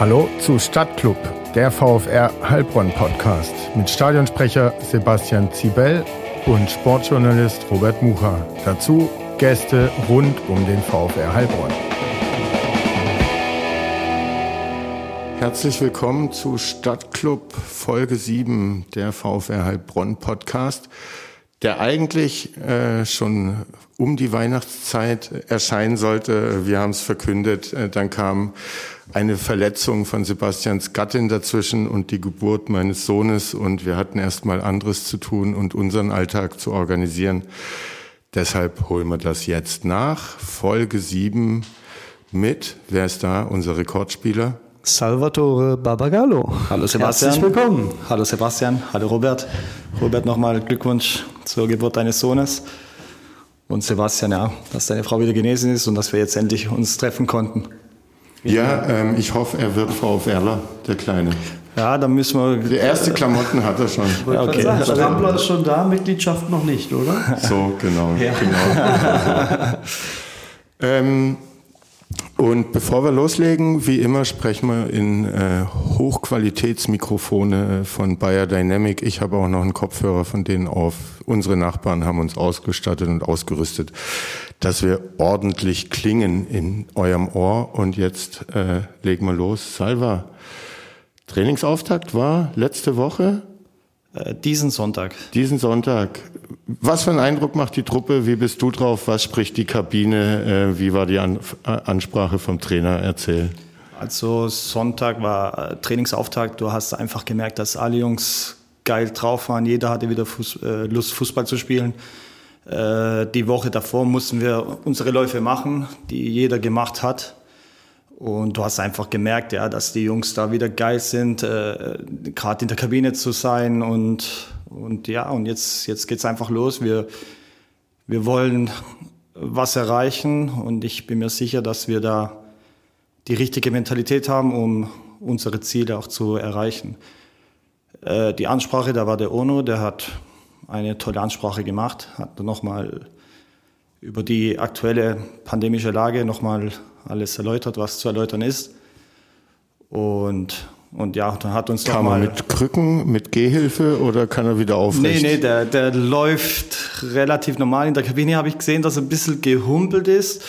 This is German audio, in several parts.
Hallo zu Stadtclub, der VfR Heilbronn Podcast mit Stadionsprecher Sebastian Zibel und Sportjournalist Robert Mucha. Dazu Gäste rund um den VfR Heilbronn. Herzlich willkommen zu Stadtclub Folge 7 der VfR Heilbronn Podcast, der eigentlich äh, schon um die Weihnachtszeit erscheinen sollte. Wir haben es verkündet, äh, dann kam eine Verletzung von Sebastians Gattin dazwischen und die Geburt meines Sohnes und wir hatten erst mal anderes zu tun und unseren Alltag zu organisieren. Deshalb holen wir das jetzt nach. Folge 7 mit, wer ist da, unser Rekordspieler? Salvatore Barbagallo. Hallo Sebastian. Herzlich willkommen. Hallo Sebastian. Hallo Robert. Robert, nochmal Glückwunsch zur Geburt deines Sohnes. Und Sebastian, ja, dass deine Frau wieder genesen ist und dass wir jetzt endlich uns treffen konnten. Ja, ähm, ich hoffe, er wird VfRler, der Kleine. Ja, dann müssen wir. Die erste Klamotten hat er schon. Ja, okay. Sagen, Stammler ist schon da, Mitgliedschaft noch nicht, oder? So, genau. Ja. genau. ähm, und bevor wir loslegen, wie immer sprechen wir in äh, Hochqualitätsmikrofone von Bayer Dynamic. Ich habe auch noch einen Kopfhörer von denen auf. Unsere Nachbarn haben uns ausgestattet und ausgerüstet, dass wir ordentlich klingen in eurem Ohr. Und jetzt äh, legen wir los. Salva, Trainingsauftakt war letzte Woche? Äh, diesen Sonntag. Diesen Sonntag. Was für einen Eindruck macht die Truppe? Wie bist du drauf? Was spricht die Kabine? Äh, wie war die An Ansprache vom Trainer? Erzähl. Also Sonntag war äh, Trainingsauftakt. Du hast einfach gemerkt, dass alle Jungs geil drauf waren. Jeder hatte wieder Fuß, äh, Lust, Fußball zu spielen. Die Woche davor mussten wir unsere Läufe machen, die jeder gemacht hat. Und du hast einfach gemerkt, ja, dass die Jungs da wieder geil sind, gerade in der Kabine zu sein. Und, und ja, und jetzt, jetzt geht's einfach los. Wir, wir wollen was erreichen und ich bin mir sicher, dass wir da die richtige Mentalität haben, um unsere Ziele auch zu erreichen. Äh, die Ansprache, da war der Ono, der hat eine tolle Ansprache gemacht, hat nochmal über die aktuelle pandemische Lage nochmal alles erläutert, was zu erläutern ist. Und, und ja, dann hat uns Kann man mit Krücken, mit Gehhilfe oder kann er wieder aufrecht? Nee, nee, der, der läuft relativ normal. In der Kabine habe ich gesehen, dass er ein bisschen gehumpelt ist.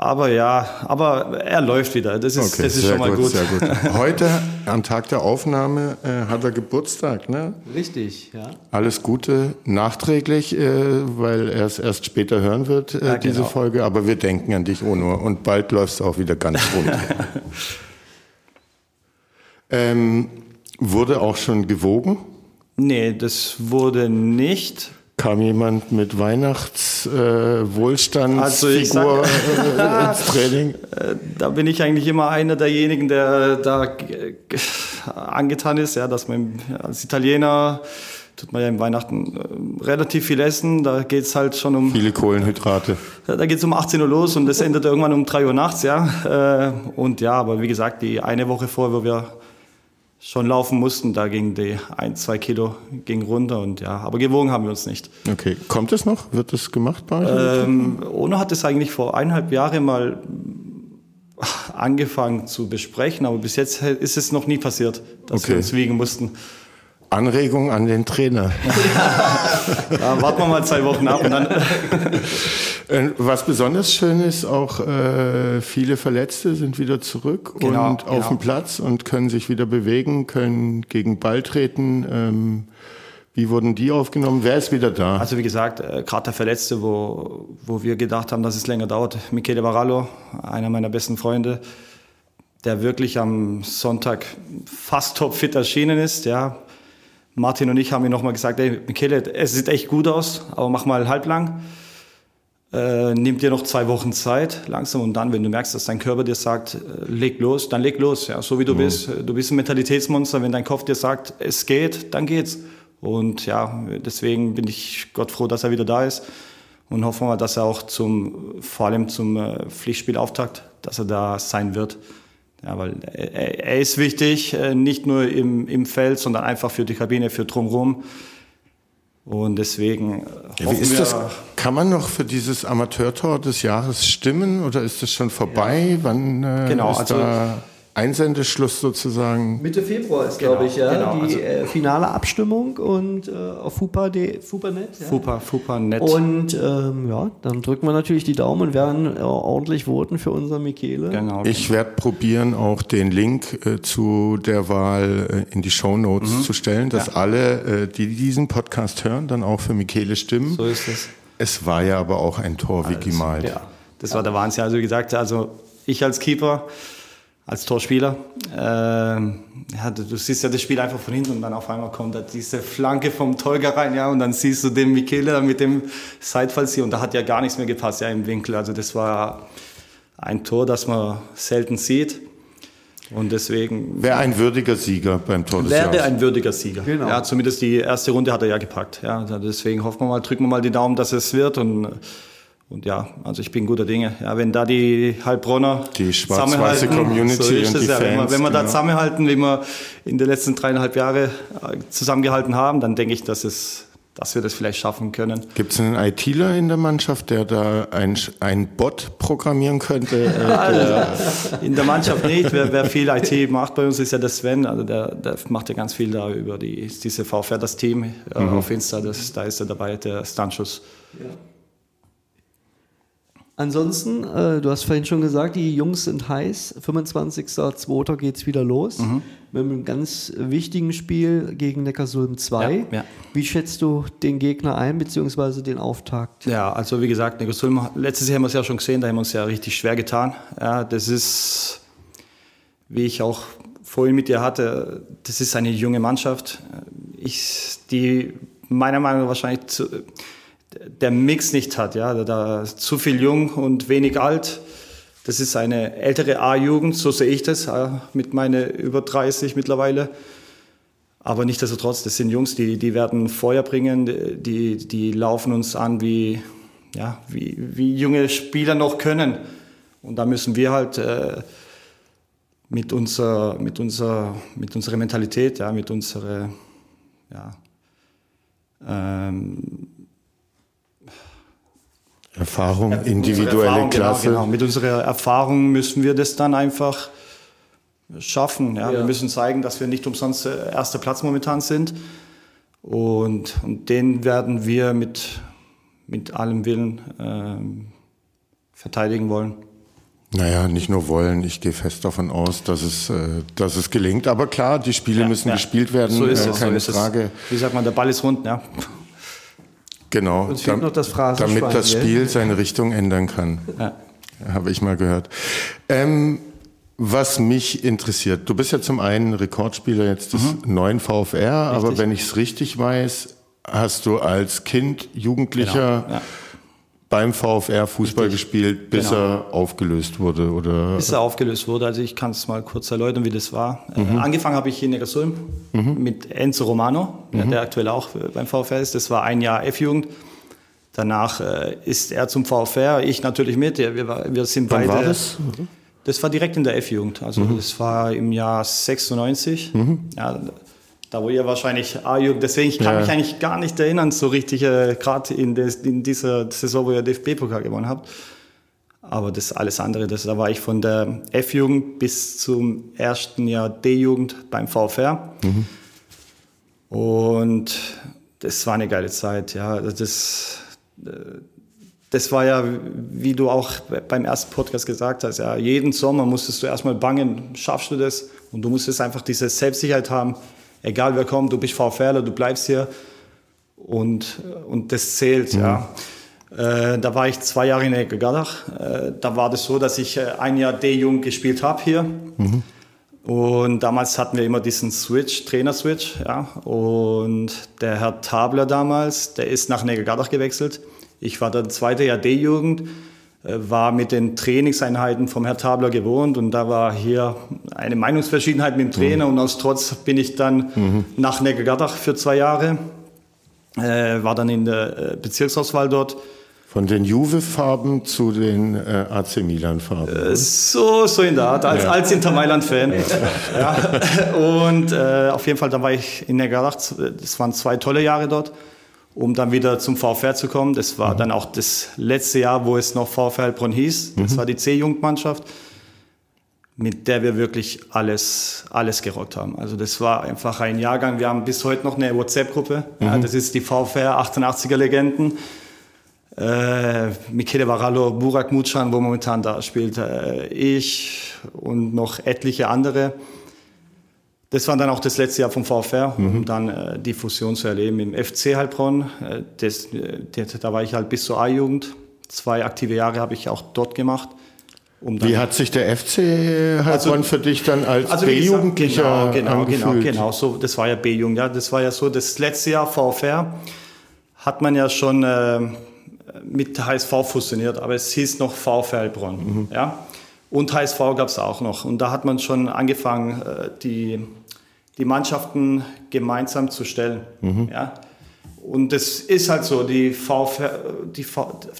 Aber ja, aber er läuft wieder. Das ist, okay, das ist schon mal gut, gut. Sehr gut. Heute, am Tag der Aufnahme, äh, hat er Geburtstag, ne? Richtig, ja. Alles Gute nachträglich, äh, weil er es erst später hören wird, äh, ja, diese genau. Folge. Aber wir denken an dich, Ono. Und bald läufst du auch wieder ganz rund. ähm, wurde auch schon gewogen? Nee, das wurde nicht kam jemand mit Weihnachtswohlstandsfigur äh, also äh, ins Training? Äh, da bin ich eigentlich immer einer derjenigen, der da angetan ist, ja, dass man als Italiener tut man ja im Weihnachten äh, relativ viel essen. Da geht's halt schon um. Viele Kohlenhydrate. Da geht's um 18 Uhr los und das endet irgendwann um 3 Uhr nachts, ja. Äh, und ja, aber wie gesagt, die eine Woche vor, wo wir schon laufen mussten. Da ging die ein, zwei Kilo ging runter und ja, aber gewogen haben wir uns nicht. Okay, kommt es noch? Wird es gemacht bei euch? Ähm, Ono hat es eigentlich vor eineinhalb Jahren mal angefangen zu besprechen, aber bis jetzt ist es noch nie passiert, dass okay. wir uns wiegen mussten. Anregung an den Trainer. ja, warten wir mal zwei Wochen ab und dann. Was besonders schön ist, auch äh, viele Verletzte sind wieder zurück genau, und auf genau. dem Platz und können sich wieder bewegen, können gegen Ball treten. Ähm, wie wurden die aufgenommen? Wer ist wieder da? Also wie gesagt, äh, gerade der Verletzte, wo, wo wir gedacht haben, dass es länger dauert, Michele Barallo, einer meiner besten Freunde, der wirklich am Sonntag fast topfit erschienen ist, ja, Martin und ich haben ihm nochmal gesagt, ey, Michele, es sieht echt gut aus, aber mach mal halblang. Äh, nimm dir noch zwei Wochen Zeit, langsam und dann, wenn du merkst, dass dein Körper dir sagt, äh, leg los, dann leg los, ja, so wie du mhm. bist. Du bist ein Mentalitätsmonster, wenn dein Kopf dir sagt, es geht, dann geht's. Und ja, deswegen bin ich Gott froh, dass er wieder da ist und hoffen wir, dass er auch zum, vor allem zum äh, Pflichtspielauftakt, dass er da sein wird. Ja, weil er, er ist wichtig, äh, nicht nur im, im Feld, sondern einfach für die Kabine, für drumherum. Und deswegen äh, ja, wie ist das? Kann man noch für dieses Amateurtor des Jahres stimmen oder ist das schon vorbei? Ja. Wann äh, genau, ist also da Einsendeschluss sozusagen. Mitte Februar ist, Genau, glaube ich, ja, genau, die also- äh, finale Abstimmung und äh, auf fupa.net. Ja. Fupa, Fupa, nett. Und ähm, ja, dann drücken wir natürlich die Daumen und werden äh, ordentlich voten für unseren Michele. genau. Ich werde probieren, auch den Link äh, zu der Wahl äh, in die Show Notes zu stellen, dass alle, äh, die diesen Podcast hören, dann auch für Michele stimmen. so ist es. Es war ja aber auch ein Tor wie gemalt. Ja. Das war der Wahnsinn. Also wie gesagt, also ich als Keeper, als Torspieler, ähm, ja, du, du siehst ja das Spiel einfach von hinten und dann auf einmal kommt da diese Flanke vom Tolga rein, ja, und dann siehst du den Michele mit dem Seitfallsieg und da hat ja gar nichts mehr gepasst, ja, im Winkel. Also das war ein Tor, das man selten sieht. Und deswegen Wäre ein würdiger Sieger beim Tor des wäre ein würdiger Sieger. Genau. Ja, zumindest die erste Runde hat er ja gepackt. Ja, deswegen hoffen wir mal, drücken wir mal die Daumen, dass es wird und und ja, also ich bin guter Dinge. Ja, wenn da die Heilbronner Die schwarz-weiße zusammenhalten, Community so ist und es die ja. Wenn wir, Fans, wenn wir da genau. zusammenhalten, wie wir in den letzten dreieinhalb Jahre äh, zusammengehalten haben, dann denke ich, dass es, dass wir das vielleicht schaffen können. Gibt es einen ITler in der Mannschaft, der da ein, ein Bot programmieren könnte? Äh, Also, in der Mannschaft nicht. Wer, wer viel IT macht bei uns, ist ja der Sven. Also der, der macht ja ganz viel da über die, diese VfR, das Team äh, Mhm. auf Insta. Das, da ist er dabei, der Stanchus. Ansonsten, äh, du hast vorhin schon gesagt, die Jungs sind heiß. 25.02. geht es wieder los. Mhm. Mit einem ganz wichtigen Spiel gegen Neckarsulm 2. Ja, ja. Wie schätzt du den Gegner ein, beziehungsweise den Auftakt? Ja, also wie gesagt, Negosulm, letztes Jahr haben wir es ja schon gesehen, da haben wir uns ja richtig schwer getan. Ja, das ist, wie ich auch vorhin mit dir hatte, das ist eine junge Mannschaft, ich, die meiner Meinung nach wahrscheinlich zu, der Mix nicht hat. Ja, da, da zu viel jung und wenig alt. Das ist eine ältere A-Jugend, so sehe ich das, mit meinen über 30 mittlerweile. Aber nichtsdestotrotz, das sind Jungs, die, die werden Feuer bringen, die, die laufen uns an, wie, ja, wie, wie junge Spieler noch können. Und da müssen wir halt äh, mit, unserer, mit, unserer, mit unserer Mentalität, ja, mit unserer, ja, ähm, Erfahrung, unsere individuelle Erfahrung, Klasse. Genau, genau. Mit unserer Erfahrung müssen wir das dann einfach schaffen. Ja? Ja. Wir müssen zeigen, dass wir nicht umsonst äh, erster Platz momentan sind. Und, und den werden wir mit, mit allem Willen ähm, verteidigen wollen. Naja, nicht nur wollen, ich gehe fest davon aus, dass es, äh, dass es gelingt. Aber klar, die Spiele müssen Ja, gespielt werden, So ist äh, es. keine so ist Frage. Es. Wie sagt man, der Ball ist rund. Ja. Genau, Uns fehlt noch das Phrasenschwein, damit das? Spiel seine Richtung ändern kann. Ja. Habe ich mal gehört. Ähm, was mich interessiert, du bist ja zum einen Rekordspieler jetzt des Mhm. neuen VfR, aber wenn ich es richtig weiß, hast du als Kind, Jugendlicher Genau, ja. Beim VfR Fußball gespielt, bis Genau. er aufgelöst wurde, oder? Bis er aufgelöst wurde. Also ich kann es mal kurz erläutern, wie das war. Äh, angefangen habe ich in Neckarsulm mit Enzo Romano, der- der aktuell auch äh, beim VfR ist. Das war ein Jahr F-Jugend. Danach äh, ist er zum VfR, ich natürlich mit. Wir, wir sind Wann beide. war das? Das war direkt in der F-Jugend. Also das war im Jahr 96. Ja, da wo ihr wahrscheinlich A-Jugend, deswegen ich kann Ja. mich eigentlich gar nicht erinnern, so richtig, äh, gerade in, in dieser Saison, wo ihr DFB-Pokal gewonnen habt. Aber das alles andere, das, da war ich von der F-Jugend bis zum ersten Jahr D-Jugend beim VfR. Und das war eine geile Zeit, ja. Also Das, äh, das war ja, wie du auch beim ersten Podcast gesagt hast, ja, jeden Sommer musstest du erstmal bangen, schaffst du das? Und du musstest einfach diese Selbstsicherheit haben, egal wer kommt, du bist VfRler, du bleibst hier und, und das zählt, ja. Äh, da war ich zwei Jahre in Ecke-Gardach. Äh, da war das so, dass ich äh, ein Jahr D-Jugend gespielt habe hier. Und damals hatten wir immer diesen Switch, Trainer-Switch, ja. Und der Herr Tabler damals, der ist nach Neckargardach gewechselt. Ich war der zweite Jahr D-Jugend, äh, war mit den Trainingseinheiten vom Herr Tabler gewohnt und da war hier eine Meinungsverschiedenheit mit dem Trainer und aus Trotz bin ich dann nach Neckargardach für zwei Jahre, äh, war dann in der äh, Bezirksauswahl dort. Von den Juve-Farben zu den äh, AC Milan-Farben. So, so in der Art, als, als Inter Mailand-Fan. ja. Und äh, auf jeden Fall, da war ich in Neckarach, das waren zwei tolle Jahre dort, um dann wieder zum VfR zu kommen. Das war dann auch das letzte Jahr, wo es noch VfR Heilbronn hieß. Das war die C-Jugendmannschaft. mit der wir wirklich alles, alles gerockt haben. Also das war einfach ein Jahrgang. Wir haben bis heute noch eine WhatsApp-Gruppe. Mhm. Ja, das ist die VfR 88er Legenden. Äh, Michele Varallo, Burak Mutschan, wo momentan da spielt, äh, ich und noch etliche andere. Das war dann auch das letzte Jahr vom VfR, mhm. um dann äh, die Fusion zu erleben im FC Heilbronn. Äh, das, äh, das, da war ich halt bis zur A-Jugend. Zwei aktive Jahre habe ich auch dort gemacht. Um Wie hat sich der FC Heilbronn also, für dich dann als also B-Jugendlicher genau, genau, genau, genau, so, das war ja B-Jugend, ja, das war ja so, das letzte Jahr VfR hat man ja schon äh, mit HSV fusioniert, aber es hieß noch VfR Heilbronn, mhm. ja, und HSV gab es auch noch und da hat man schon angefangen, äh, die, die Mannschaften gemeinsam zu stellen, mhm. ja, und es ist halt so, die VfL, die,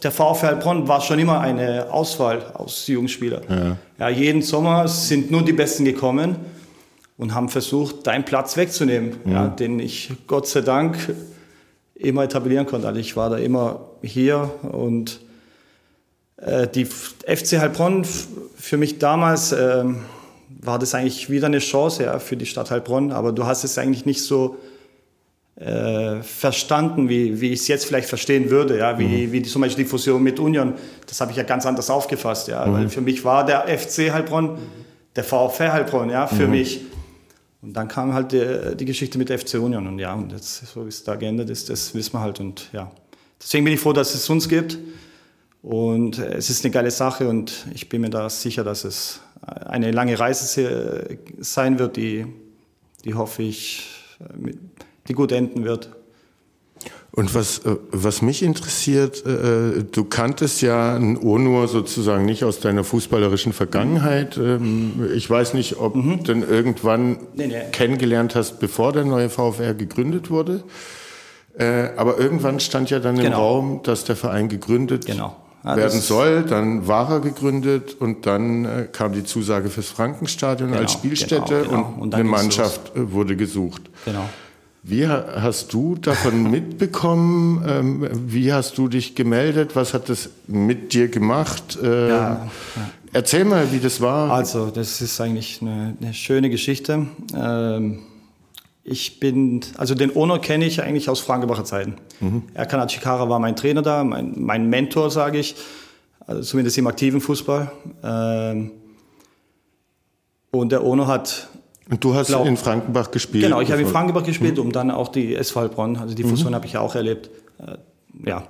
der VfL Heilbronn war schon immer eine Auswahl aus Jugendspielern. Ja. ja. jeden Sommer sind nur die Besten gekommen und haben versucht, deinen Platz wegzunehmen, ja. ja. den ich Gott sei Dank immer etablieren konnte. Also ich war da immer hier und die FC Heilbronn für mich damals äh, war das eigentlich wieder eine Chance ja, für die Stadt Heilbronn, aber du hast es eigentlich nicht so äh, verstanden, wie, wie ich es jetzt vielleicht verstehen würde, ja, wie, mhm. wie zum Beispiel die Fusion mit Union, das habe ich ja ganz anders aufgefasst, ja, mhm. weil für mich war der FC Heilbronn der VfR Heilbronn, ja, für mhm. mich. Und dann kam halt die, die, Geschichte mit FC Union und ja, und jetzt, so wie es da geändert ist, das wissen wir halt und ja. Deswegen bin ich froh, dass es uns gibt und es ist eine geile Sache und ich bin mir da sicher, dass es eine lange Reise sein wird, die, die hoffe ich mit, die gut enden wird. Und was, äh, was mich interessiert, äh, du kanntest ja ein Onur sozusagen nicht aus deiner fußballerischen Vergangenheit. Ähm, ich weiß nicht, ob mhm. du denn irgendwann nee, nee. kennengelernt hast, bevor der neue VfR gegründet wurde. Äh, aber irgendwann stand ja dann genau. im Raum, dass der Verein gegründet genau. Ja, werden soll. Dann war er gegründet und dann kam die Zusage fürs Frankenstadion genau, als Spielstätte genau, genau. und, und eine Mannschaft los. wurde gesucht. Genau. Wie hast du davon mitbekommen? Ähm, wie hast du dich gemeldet? Was hat das mit dir gemacht? Ähm, ja, ja. Erzähl mal, wie das war. Also, das ist eigentlich eine, eine schöne Geschichte. Ähm, ich bin, also den Ono kenne ich eigentlich aus Frankenbacher Zeiten. Mhm. Erkan Achikara war mein Trainer da, mein, mein Mentor, sage ich, also zumindest im aktiven Fußball. Und der Ono hat und du hast glaub, in Frankenbach gespielt? Genau, ich habe in Frankenbach gespielt, mhm. um dann auch die SV Heilbronn, also die Fusion mhm. habe ich ja auch erlebt. Äh, ja.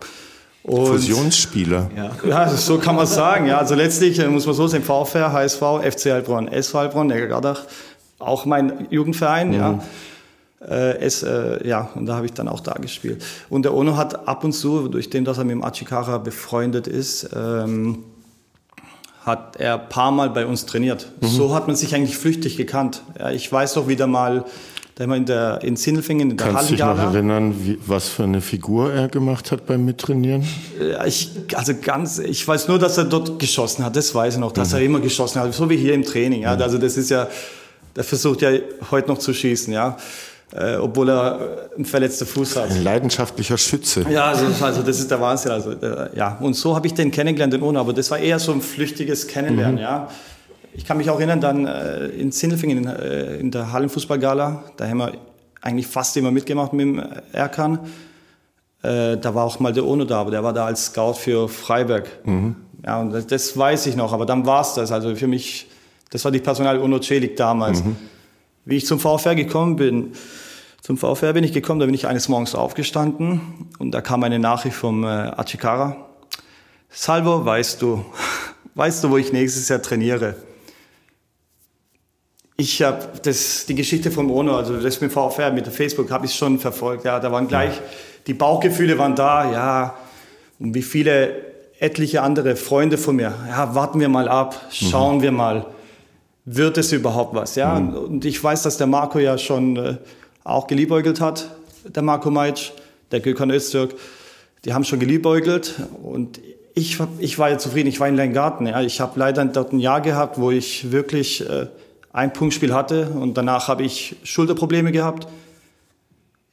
Und, Fusionsspieler. Ja, ja so kann man sagen. Ja, also letztlich äh, muss man so sehen, VfR, HSV, FC Heilbronn, SV Heilbronn, Neckargardach, auch mein Jugendverein, mhm. ja. Äh, es, äh, ja, und da habe ich dann auch da gespielt. Und der Ono hat ab und zu, durch den, dass er mit dem Achikara befreundet ist, ähm, hat er ein paar Mal bei uns trainiert. Mhm. So hat man sich eigentlich flüchtig gekannt. Ja, ich weiß doch wieder mal, da haben wir in, der, in Sindelfingen, in der Kannst du dich noch erinnern, wie, was für eine Figur er gemacht hat beim Mittrainieren? Ich, also ganz, ich weiß nur, dass er dort geschossen hat, das weiß ich noch, dass mhm. er immer geschossen hat, so wie hier im Training. Ja. Mhm. Also das ist ja, der versucht ja heute noch zu schießen. Ja äh, obwohl er äh, einen verletzten Fuß hat. Ein leidenschaftlicher Schütze. Ja, also, also das ist der Wahnsinn. Also, äh, ja. Und so habe ich den kennengelernt, den Ono, aber das war eher so ein flüchtiges Kennenlernen. Mhm. Ja. Ich kann mich auch erinnern, dann äh, in Sindelfingen in, äh, in der Hallenfußballgala, da haben wir eigentlich fast immer mitgemacht mit dem Erkan. Äh, da war auch mal der Ono da, aber der war da als Scout für Freiberg. Mhm. Ja, und das, das, weiß ich noch, aber dann war es das. Also für mich, das war die Personal Ono Celik damals. Mhm. Wie ich zum VfR gekommen bin, zum VfR bin ich gekommen, da bin ich eines Morgens aufgestanden und da kam eine Nachricht vom äh, Achikara. Salvo, weißt du, weißt du, wo ich nächstes Jahr trainiere? Ich habe das die Geschichte vom Ono, also das mit VfR, mit Facebook, habe ich schon verfolgt. Ja, da waren gleich die Bauchgefühle waren da, ja, und wie viele etliche andere Freunde von mir. Ja, warten wir mal ab, schauen mhm. wir mal wird es überhaupt was? Ja? Mhm. Und ich weiß, dass der Marco ja schon äh, auch geliebäugelt hat, der Marco Meitsch, der Gökhan Öztürk. Die haben schon geliebäugelt und ich, ich war ja zufrieden, ich war in Leingarten. Ja. Ich habe leider dort ein Jahr gehabt, wo ich wirklich äh, ein Punktspiel hatte und danach habe ich Schulterprobleme gehabt.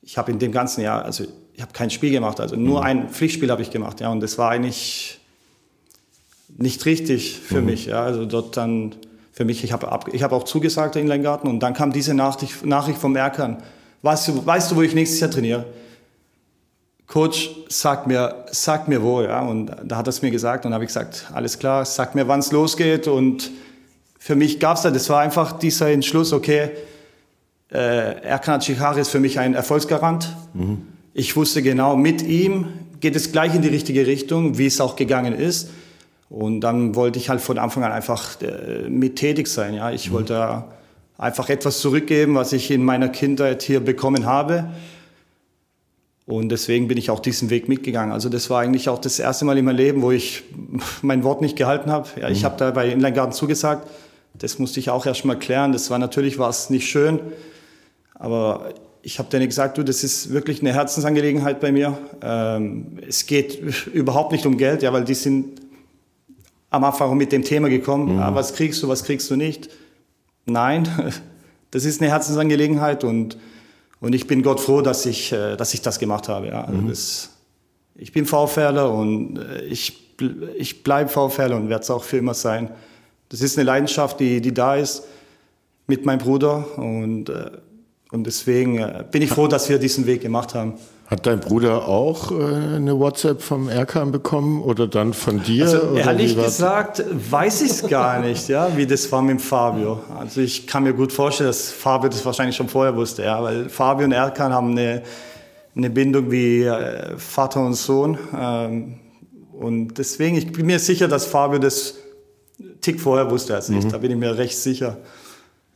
Ich habe in dem ganzen Jahr, also ich habe kein Spiel gemacht, also nur mhm. ein Pflichtspiel habe ich gemacht. Ja, und das war eigentlich nicht richtig für mhm. mich. Ja. Also dort dann für mich. Ich habe ich hab auch zugesagt in Leingarten und dann kam diese Nachricht, Nachricht vom Erkan. Weißt du, weißt du, wo ich nächstes Jahr trainiere? Coach, sag mir, sag mir wo, ja. Und da hat er es mir gesagt und habe ich gesagt, alles klar, sag mir, wann es losgeht. Und für mich gab es da, das war einfach dieser Entschluss, okay, äh, Erkan Chihari ist für mich ein Erfolgsgarant. Mhm. Ich wusste genau, mit ihm geht es gleich in die richtige Richtung, wie es auch gegangen ist. Und dann wollte ich halt von Anfang an einfach äh, mit tätig sein. Ja, ich mhm. wollte einfach etwas zurückgeben, was ich in meiner Kindheit hier bekommen habe. Und deswegen bin ich auch diesen Weg mitgegangen. Also das war eigentlich auch das erste Mal in meinem Leben, wo ich mein Wort nicht gehalten habe. Ja, ich mhm. habe da bei Inlandgarten zugesagt. Das musste ich auch erst mal klären. Das war natürlich war es nicht schön. Aber ich habe denen gesagt, du, das ist wirklich eine Herzensangelegenheit bei mir. Ähm, es geht überhaupt nicht um Geld, ja, weil die sind am Anfang mit dem Thema gekommen. Mhm. Ah, was kriegst du, was kriegst du nicht? Nein, das ist eine Herzensangelegenheit und, und ich bin Gott froh, dass ich, äh, dass ich das gemacht habe. Ja. Also mhm. das, ich bin VfLer und äh, ich, ich bleibe VfLer und werde es auch für immer sein. Das ist eine Leidenschaft, die, die da ist mit meinem Bruder und äh, und deswegen bin ich froh, dass wir diesen Weg gemacht haben. Hat dein Bruder auch äh, eine WhatsApp vom Erkan bekommen oder dann von dir? Also ehrlich gesagt weiß ich es gar nicht, ja, wie das war mit Fabio. Also ich kann mir gut vorstellen, dass Fabio das wahrscheinlich schon vorher wusste, ja, weil Fabio und Erkan haben eine, eine Bindung wie äh, Vater und Sohn. Ähm, und deswegen, ich bin mir sicher, dass Fabio das Tick vorher wusste als ich. Mhm. Da bin ich mir recht sicher.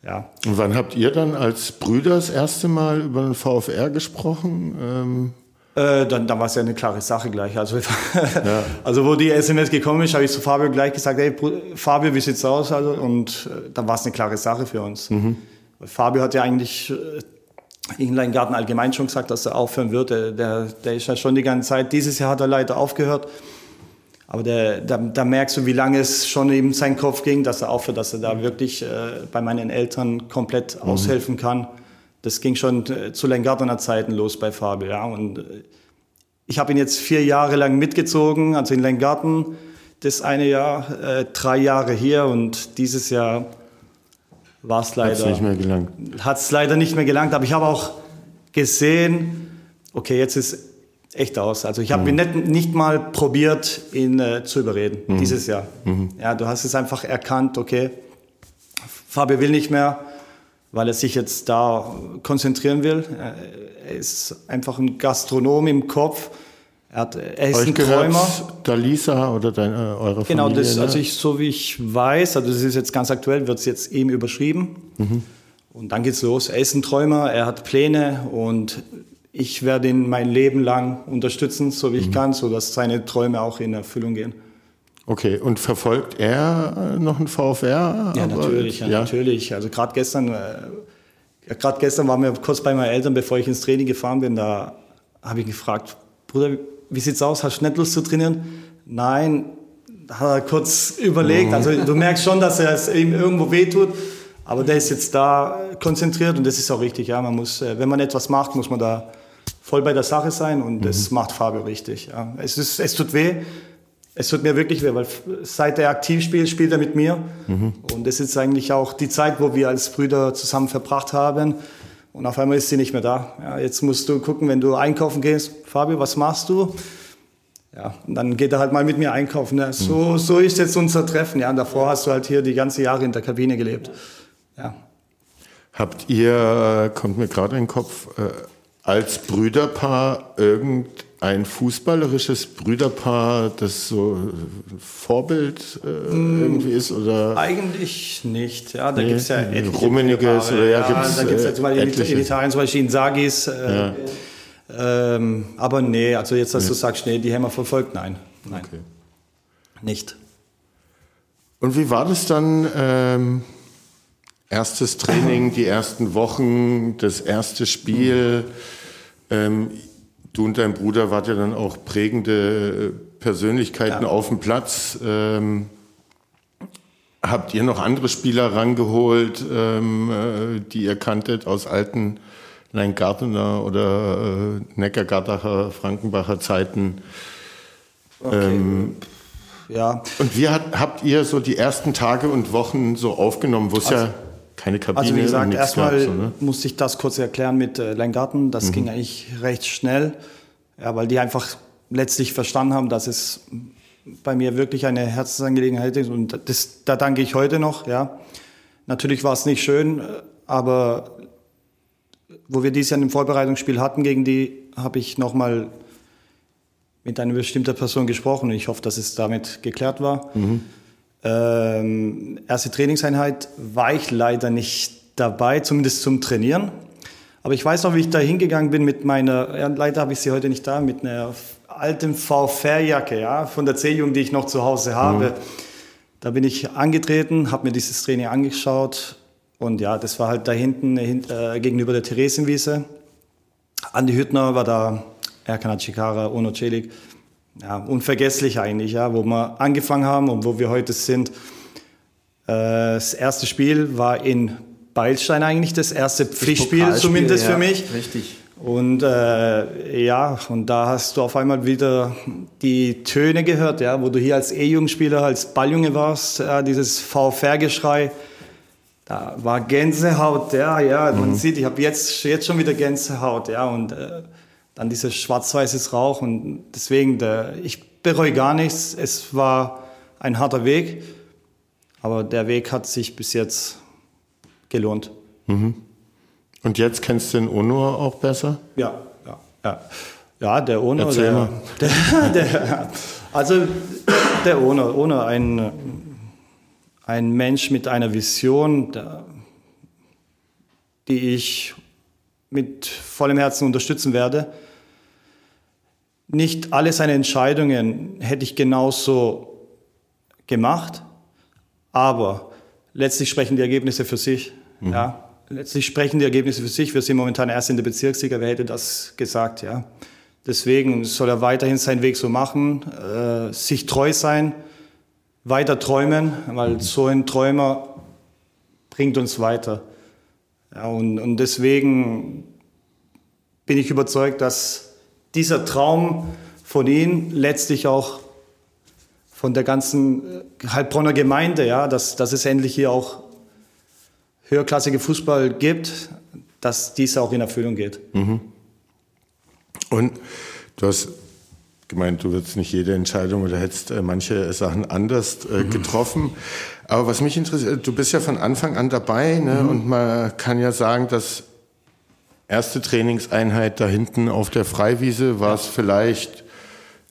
Ja. Und wann habt ihr dann als Brüder das erste Mal über den VfR gesprochen? Ähm äh, dann, dann war es ja eine klare Sache gleich. Also, ja. also wo die SMS gekommen ist, habe ich zu Fabio gleich gesagt, hey Fabio, wie sieht's aus? Also, und äh, dann war es eine klare Sache für uns. Mhm. Fabio hat ja eigentlich äh, in Leingarten allgemein schon gesagt, dass er aufhören wird. Der, der, der ist ja schon die ganze Zeit. Dieses Jahr hat er leider aufgehört. Aber der, da, da merkst du, wie lange es schon in seinen Kopf ging, dass er aufhört, dass er da wirklich äh, bei meinen Eltern komplett mhm. aushelfen kann. Das ging schon äh, zu Lengartener Zeiten los bei Fabio. Ja. Und äh, ich habe ihn jetzt vier Jahre lang mitgezogen, also in Lengarten. Das eine Jahr, äh, drei Jahre hier und dieses Jahr war es leider. Hat es nicht mehr gelangt. Hat es leider nicht mehr gelangt. Aber ich habe auch gesehen, okay, jetzt ist echt aus. Also ich habe mhm. nicht, nicht mal probiert, ihn äh, zu überreden mhm. dieses Jahr. Mhm. Ja, du hast es einfach erkannt, okay, Fabio will nicht mehr, weil er sich jetzt da konzentrieren will. Er ist einfach ein Gastronom im Kopf. Er, hat, er ist Euch ein Träumer. Da Lisa oder deine, äh, eure genau, Familie? Genau, das, ne? also ich, so wie ich weiß, also das ist jetzt ganz aktuell, wird es jetzt eben überschrieben. Mhm. Und dann geht's los. Er ist ein Träumer, er hat Pläne und ich werde ihn mein Leben lang unterstützen, so wie ich mhm. kann, sodass seine Träume auch in Erfüllung gehen. Okay, und verfolgt er noch einen VfR? Ja, natürlich, ja, ja. natürlich. Also gerade gestern, äh, gerade gestern waren wir kurz bei meinen Eltern, bevor ich ins Training gefahren bin, da habe ich gefragt, Bruder, wie sieht's aus? Hast du nicht Lust zu trainieren? Nein, da hat er kurz überlegt. Mhm. Also du merkst schon, dass er es ihm irgendwo wehtut. Aber der ist jetzt da konzentriert und das ist auch richtig. Ja, man muss, äh, wenn man etwas macht, muss man da voll bei der Sache sein und mhm. das macht Fabio richtig. Ja. Es, ist, es tut weh, es tut mir wirklich weh, weil seit er aktiv spielt, spielt er mit mir. Mhm. Und das ist eigentlich auch die Zeit, wo wir als Brüder zusammen verbracht haben. Und auf einmal ist sie nicht mehr da. Ja, jetzt musst du gucken, wenn du einkaufen gehst, Fabio, was machst du? Ja, und dann geht er halt mal mit mir einkaufen. Ja, so, mhm. so ist jetzt unser Treffen. Ja, und davor hast du halt hier die ganze Jahre in der Kabine gelebt. Ja. Habt ihr, kommt mir gerade in den Kopf, äh, als Brüderpaar irgendein fußballerisches Brüderpaar, das so Vorbild äh, mm, irgendwie ist? Oder? Eigentlich nicht. Ja, da nee, gibt es ja etliche Rummeniges oder ja, ja Da gibt es ja zum Beispiel in, in Italien zum Beispiel Insagis. Äh, ja. ähm, aber nee, also jetzt, dass nee. du sagst, nee, die wir verfolgt, nein. Nein. Okay. Nicht. Und wie war das dann? Ähm, erstes Training, die ersten Wochen, das erste Spiel. Ähm, du und dein Bruder wart ja dann auch prägende äh, Persönlichkeiten ja. auf dem Platz. Ähm, habt ihr noch andere Spieler rangeholt, ähm, äh, die ihr kanntet aus alten Leingartener oder äh, Neckargartacher, Frankenbacher Zeiten? Okay. Ähm, ja. Und wie hat, habt ihr so die ersten Tage und Wochen so aufgenommen, wo es Also- ja keine Kabine Also wie gesagt, erstmal so, ne? musste ich das kurz erklären mit äh, Leingarten. Das ging eigentlich recht schnell, ja, weil die einfach letztlich verstanden haben, dass es bei mir wirklich eine Herzensangelegenheit ist. Und das, da danke ich heute noch. Ja. Natürlich war es nicht schön, äh, aber wo wir dieses Jahr ein Vorbereitungsspiel hatten gegen die, habe ich nochmal mit einer bestimmten Person gesprochen. Ich hoffe, dass es damit geklärt war. Ähm, erste Trainingseinheit war ich leider nicht dabei, zumindest zum Trainieren. Aber ich weiß noch, wie ich da hingegangen bin mit meiner, ja, leider habe ich sie heute nicht da, mit einer alten VfR-Jacke, ja, von der C-Jugend, die ich noch zu Hause habe. Da bin ich angetreten, habe mir dieses Training angeschaut und ja, das war halt da hinten hin, äh, gegenüber der Theresienwiese. Andi Hüttner war da, Erkan Achikara, Ono Celik. Ja, unvergesslich eigentlich, ja, wo wir angefangen haben und wo wir heute sind. Äh, das erste Spiel war in Beilstein eigentlich, das erste Pflichtspiel Pokalspiel, zumindest ja, für mich. Richtig. Und äh, ja, und da hast du auf einmal wieder die Töne gehört, ja, wo du hier als E-Jugendspieler, als Balljunge warst, ja, dieses VfR-Geschrei. Da war Gänsehaut, ja, ja, man sieht, ich habe jetzt, jetzt schon wieder Gänsehaut, ja, und äh, dann dieses schwarz-weißes Rauch und deswegen, der, ich bereue gar nichts. Es war ein harter Weg, aber der Weg hat sich bis jetzt gelohnt. Und jetzt kennst du den Onur auch besser? Ja, ja, ja. Ja, der Erzähl der, der, der, also der Ono, Ono ein, ein Mensch mit einer Vision, der, die ich mit vollem Herzen unterstützen werde. Nicht alle seine Entscheidungen hätte ich genauso gemacht, aber letztlich sprechen die Ergebnisse für sich. Ja, letztlich sprechen die Ergebnisse für sich. Wir sind momentan erst in der Bezirksliga. Wer hätte das gesagt? Ja, deswegen soll er weiterhin seinen Weg so machen, äh, sich treu sein, weiter träumen, weil so ein Träumer bringt uns weiter. Ja, und, und deswegen bin ich überzeugt, dass dieser Traum von ihm letztlich auch von der ganzen äh, Heilbronner Gemeinde, ja, dass, dass es endlich hier auch höherklassige Fußball gibt, dass dies auch in Erfüllung geht. Und du hast gemeint, du würdest nicht jede Entscheidung oder hättest äh, manche Sachen anders äh, getroffen. Aber was mich interessiert, du bist ja von Anfang an dabei ne? und man kann ja sagen, dass erste Trainingseinheit da hinten auf der Freiwiese war es vielleicht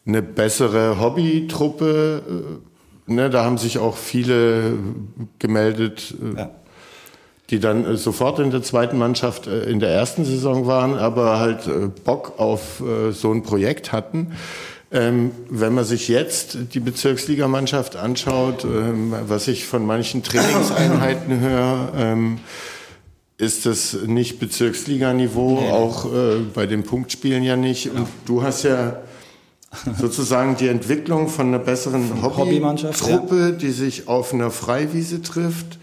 eine bessere Hobbytruppe. äh, Ne? Da haben sich auch viele gemeldet, äh, Ja. die dann äh, sofort in der zweiten Mannschaft in der ersten Saison waren, aber halt Bock auf so ein Projekt hatten. Ähm, wenn man sich jetzt die Bezirksligamannschaft anschaut, ähm, was ich von manchen Trainingseinheiten höre, ähm, ist das nicht Bezirksliganiveau, auch äh, bei den Punktspielen ja nicht. Und du hast ja sozusagen die Entwicklung von einer besseren Hobbymannschaft, Hobbytruppe, die sich auf einer Freiwiese trifft,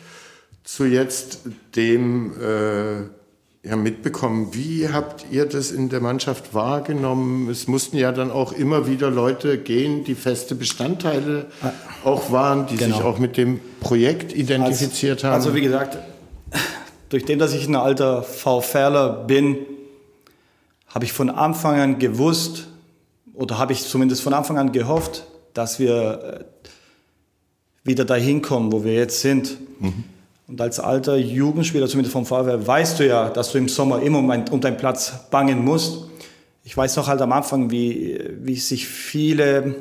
zu jetzt dem äh, ja, mitbekommen. Wie habt ihr das in der Mannschaft wahrgenommen? Es mussten ja dann auch immer wieder Leute gehen, die feste Bestandteile auch waren, die sich Genau. auch mit dem Projekt identifiziert haben. Also wie gesagt, durch den, dass ich ein alter VfRler bin, habe ich von Anfang an gewusst, oder habe ich zumindest von Anfang an gehofft, dass wir äh, wieder dahin kommen, wo wir jetzt sind. Und als alter Jugendspieler, zumindest vom VfR, weißt du ja, dass du im Sommer immer um, ein, deinen Platz bangen musst. Ich weiß noch halt am Anfang, wie, wie sich viele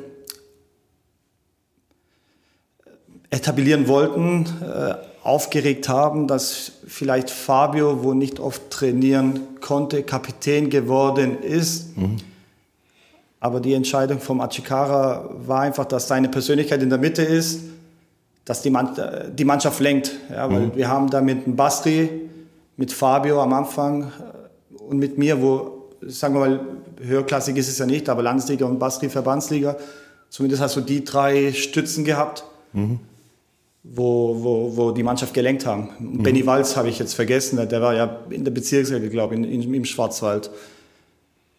etablieren wollten, äh, aufgeregt haben, dass vielleicht Fabio, wo nicht oft trainieren konnte, Kapitän geworden ist. Aber die Entscheidung vom Achikara war einfach, dass seine Persönlichkeit in der Mitte ist, dass die, Mann, äh, die Mannschaft lenkt. Ja, weil wir haben da mit dem Bastri, mit Fabio am Anfang äh, und mit mir, wo, sagen wir mal, höherklassig ist es ja nicht, aber Landesliga und Bastri Verbandsliga, zumindest hast du die drei Stützen gehabt wo, wo, wo die Mannschaft gelenkt haben. Benny Walz habe ich jetzt vergessen, der war ja in der Bezirksliga, glaube ich, im Schwarzwald.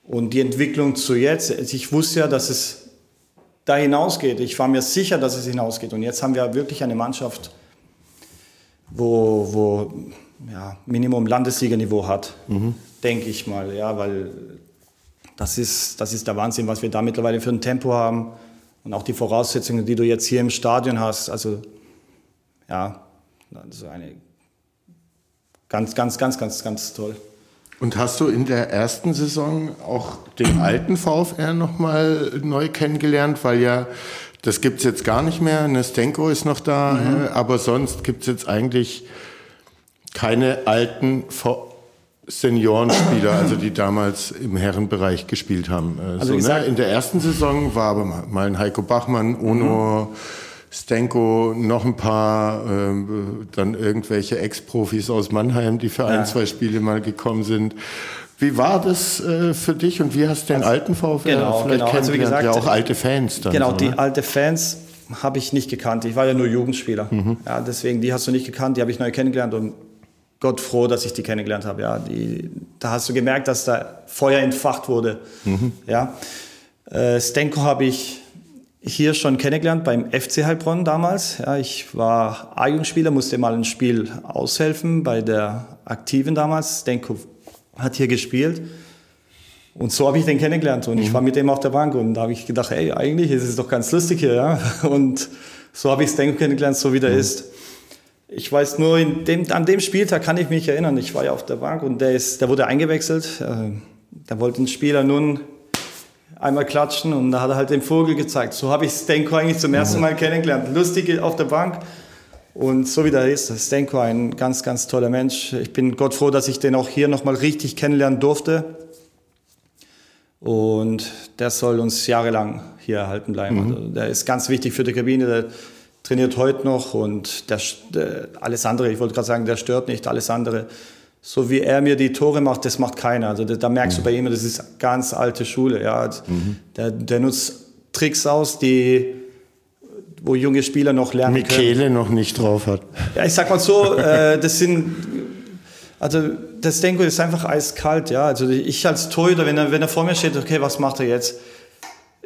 Und die Entwicklung zu jetzt, also ich wusste ja, dass es da hinausgeht. Ich war mir sicher, dass es hinausgeht. Und jetzt haben wir wirklich eine Mannschaft, wo, wo ja, Minimum Landesliganiveau hat, mhm. denke ich mal. Ja, weil das ist, das ist der Wahnsinn, was wir da mittlerweile für ein Tempo haben und auch die Voraussetzungen, die du jetzt hier im Stadion hast. Also ja, also eine ganz, ganz, ganz, ganz, ganz toll. Und hast du in der ersten Saison auch den alten VfR nochmal neu kennengelernt? Weil ja, das gibt es jetzt gar nicht mehr. Nestenko ist noch da, mhm. Aber sonst gibt es jetzt eigentlich keine alten Seniorenspieler, also die damals im Herrenbereich gespielt haben. Äh, also so, ne? In der ersten Saison war aber mal ein Heiko Bachmann, Ono. Mhm Stenko, noch ein paar, äh, dann irgendwelche Ex-Profis aus Mannheim, die für ja. ein, zwei Spiele mal gekommen sind. Wie war das äh, für dich und wie hast du den also, alten VfL genau, vielleicht genau. Also wie gesagt, ja auch alte Fans dann. Genau, so, die ne? alte Fans habe ich nicht gekannt. Ich war ja nur Jugendspieler. Mhm. Ja, deswegen, die hast du nicht gekannt, die habe ich neu kennengelernt und Gott froh, dass ich die kennengelernt habe. Ja, die, da hast du gemerkt, dass da Feuer entfacht wurde. Mhm. Ja, äh, Stenko habe ich hier schon kennengelernt beim FC Heilbronn damals. Ja, ich war A-Jugendspieler, musste mal ein Spiel aushelfen bei der Aktiven damals. Denko hat hier gespielt. Und so habe ich den kennengelernt und mhm. ich war mit ihm auf der Bank und da habe ich gedacht, ey, eigentlich ist es doch ganz lustig hier, ja. Und so habe ich Stenko kennengelernt, so wie der mhm. ist. Ich weiß nur, in dem, an dem Spieltag kann ich mich erinnern, ich war ja auf der Bank und der, ist, der wurde eingewechselt. Äh, da wollte ein Spieler nun einmal klatschen und da hat er halt den Vogel gezeigt. So habe ich Stenko eigentlich zum ersten Mal kennengelernt. Lustig auf der Bank. Und so wie der ist, Stenko ein ganz, ganz toller Mensch. Ich bin Gott froh, dass ich den auch hier nochmal richtig kennenlernen durfte. Und der soll uns jahrelang hier erhalten bleiben. Mhm. Also der ist ganz wichtig für die Kabine. Der trainiert heute noch und der, der, alles andere, ich wollte gerade sagen, der stört nicht. Alles andere so wie er mir die Tore macht, das macht keiner. Also da, da merkst mhm. du bei ihm, das ist ganz alte Schule. Ja. Mhm. Der, der, nutzt Tricks aus, die wo junge Spieler noch lernen Michele können. noch nicht drauf hat. Ja, ich sag mal so, äh, das sind also das Denko ist einfach eiskalt, ja. Also ich als Torhüter, wenn er, wenn er vor mir steht, okay, was macht er jetzt?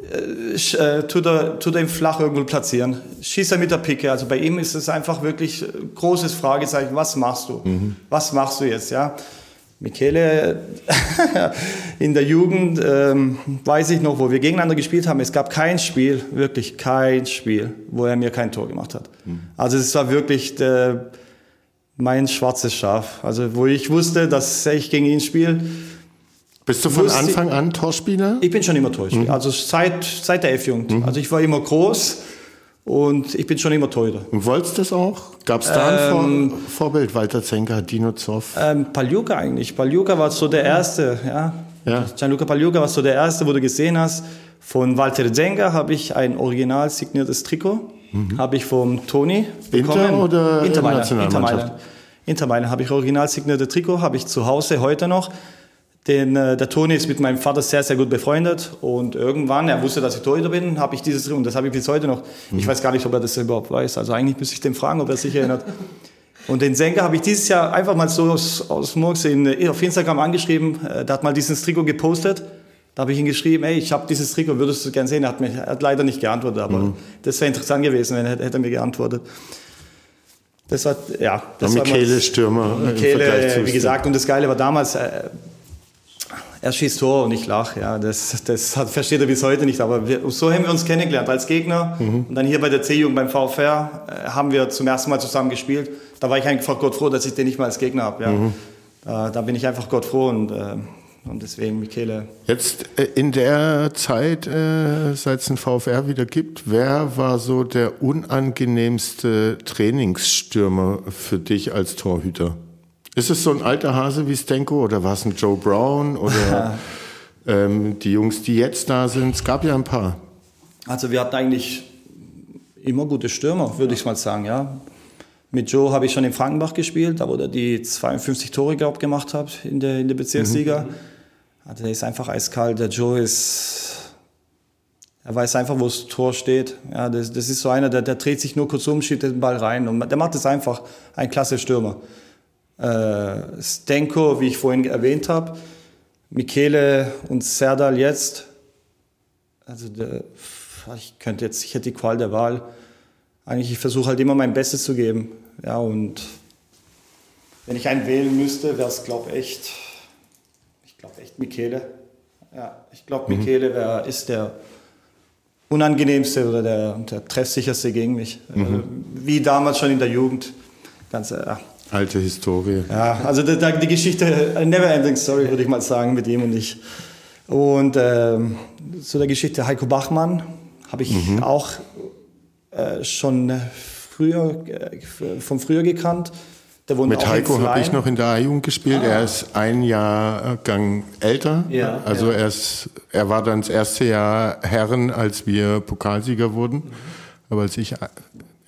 Äh, äh, tut, er, tut er ihn flach irgendwo platzieren. Schießt er mit der Picke. Also bei ihm ist es einfach wirklich großes Fragezeichen. Was machst du? Mhm. Was machst du jetzt? Ja. Michele, in der Jugend ähm, weiß ich noch, wo wir gegeneinander gespielt haben, es gab kein Spiel, wirklich kein Spiel, wo er mir kein Tor gemacht hat. Mhm. Also es war wirklich der, mein schwarzes Schaf. Also wo ich wusste, dass ich gegen ihn spiele, bist du von Anfang an Torspieler? Ich bin schon immer Torspieler. Mhm. Also seit, seit der F-Jugend. Mhm. Also ich war immer groß und ich bin schon immer Torhüter. Und wolltest das auch? Gab es da ein ähm, Vorbild? Walter Zenker, Dino Zoff? Ähm, Paljuka eigentlich. Paljuka war so der Erste. Ja. ja. Gianluca Paljuka war so der Erste, wo du gesehen hast. Von Walter Zenker habe ich ein original signiertes Trikot. Mhm. Habe ich vom Toni bekommen. Inter oder Inter Mailand? Inter Mailand. Inter Mailand habe ich original signierte Trikot. Habe ich zu Hause heute noch. Den, äh, der Toni ist mit meinem Vater sehr, sehr gut befreundet und irgendwann, er wusste, dass ich Torhüter bin, habe ich dieses und das habe ich bis heute noch. Mhm. Ich weiß gar nicht, ob er das überhaupt weiß. Also eigentlich müsste ich den fragen, ob er sich erinnert. Und den Senker habe ich dieses Jahr einfach mal so aus, aus Murks in, äh, auf Instagram angeschrieben. Äh, der hat mal dieses Trikot gepostet. Da habe ich ihn geschrieben, ey, ich habe dieses Trikot, würdest du gern sehen? Er hat, mir, hat leider nicht geantwortet, aber mhm. das wäre interessant gewesen, wenn er hätte mir geantwortet. Das war, ja. Das war Michele Stürmer. Michele, wie gesagt, und das Geile war damals, er schießt Tor und ich lache. Ja, das, das versteht er bis heute nicht. Aber wir, so haben wir uns kennengelernt als Gegner. Mhm. Und dann hier bei der C-Jugend beim VfR äh, haben wir zum ersten Mal zusammen gespielt. Da war ich einfach Gott froh, dass ich den nicht mal als Gegner habe. Ja. Mhm. Äh, da bin ich einfach Gott froh und, äh, und deswegen Michele. Jetzt äh, in der Zeit, äh, seit es den VfR wieder gibt, wer war so der unangenehmste Trainingsstürmer für dich als Torhüter? Ist es so ein alter Hase wie Stenko oder war es ein Joe Brown oder ähm, die Jungs, die jetzt da sind? Es gab ja ein paar. Also wir hatten eigentlich immer gute Stürmer, würde ich mal sagen, ja. Mit Joe habe ich schon in Frankenbach gespielt, da wo er die 52 Tore, glaube gemacht hat in der, in der Bezirksliga. Mhm. Also der ist einfach eiskalt. Der Joe ist, er weiß einfach, wo das Tor steht. Ja, das, das ist so einer, der, der dreht sich nur kurz um, schiebt den Ball rein und der macht es einfach. Ein klasse Stürmer äh, Stenko, wie ich vorhin erwähnt habe, Michele und Serdal jetzt. Also der, ich könnte jetzt, ich hätte die Qual der Wahl. Eigentlich, ich versuche halt immer mein Bestes zu geben. Ja, und wenn ich einen wählen müsste, wäre es, glaube ich, echt, ich glaube echt Michele. Ja, ich glaube, mhm. Michele wär, ist der unangenehmste oder der, der treffsicherste gegen mich. Mhm. Äh, wie damals schon in der Jugend. Ganz, ja. Alte Historie. Ja, also die, die Geschichte, never ending story, würde ich mal sagen, mit ihm und ich. Und ähm, zu der Geschichte Heiko Bachmann habe ich mhm. auch äh, schon früher, äh, von früher gekannt. Mit Heiko habe ich noch in der A-Jugend gespielt. Ah. Er ist ein Jahrgang älter. Ja, also ja. Er, ist, er war dann das erste Jahr Herren, als wir Pokalsieger wurden. Mhm. Aber als ich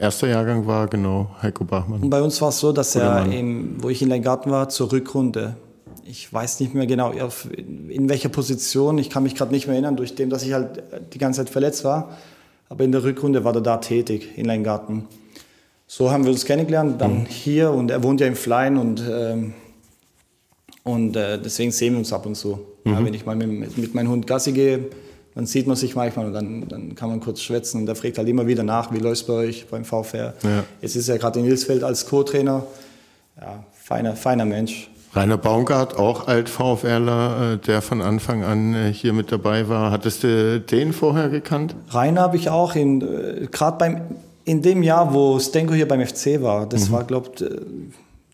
erster Jahrgang war, genau, Heiko Bachmann. Und bei uns war es so, dass er, im, wo ich in Leingarten war, zur Rückrunde, ich weiß nicht mehr genau, in welcher Position, ich kann mich gerade nicht mehr erinnern, durch dem, dass ich halt die ganze Zeit verletzt war. Aber in der Rückrunde war er da tätig, in Leingarten so haben wir uns kennengelernt, dann mhm. hier und er wohnt ja in Flein und, ähm, und äh, deswegen sehen wir uns ab und zu. Mhm. Ja, wenn ich mal mit, mit meinem Hund Gassi gehe, dann sieht man sich manchmal und dann, dann kann man kurz schwätzen und er fragt halt immer wieder nach, wie läuft es bei euch beim VfR. Ja. Jetzt ist er gerade in Ilsfeld als Co-Trainer. Ja, feiner, feiner Mensch. Rainer Baumgart, auch Alt-VfRler, äh, der von Anfang an äh, hier mit dabei war. Hattest du den vorher gekannt? Rainer habe ich auch, äh, gerade beim in dem Jahr, wo Stenko hier beim FC war, das mhm. war, glaubt,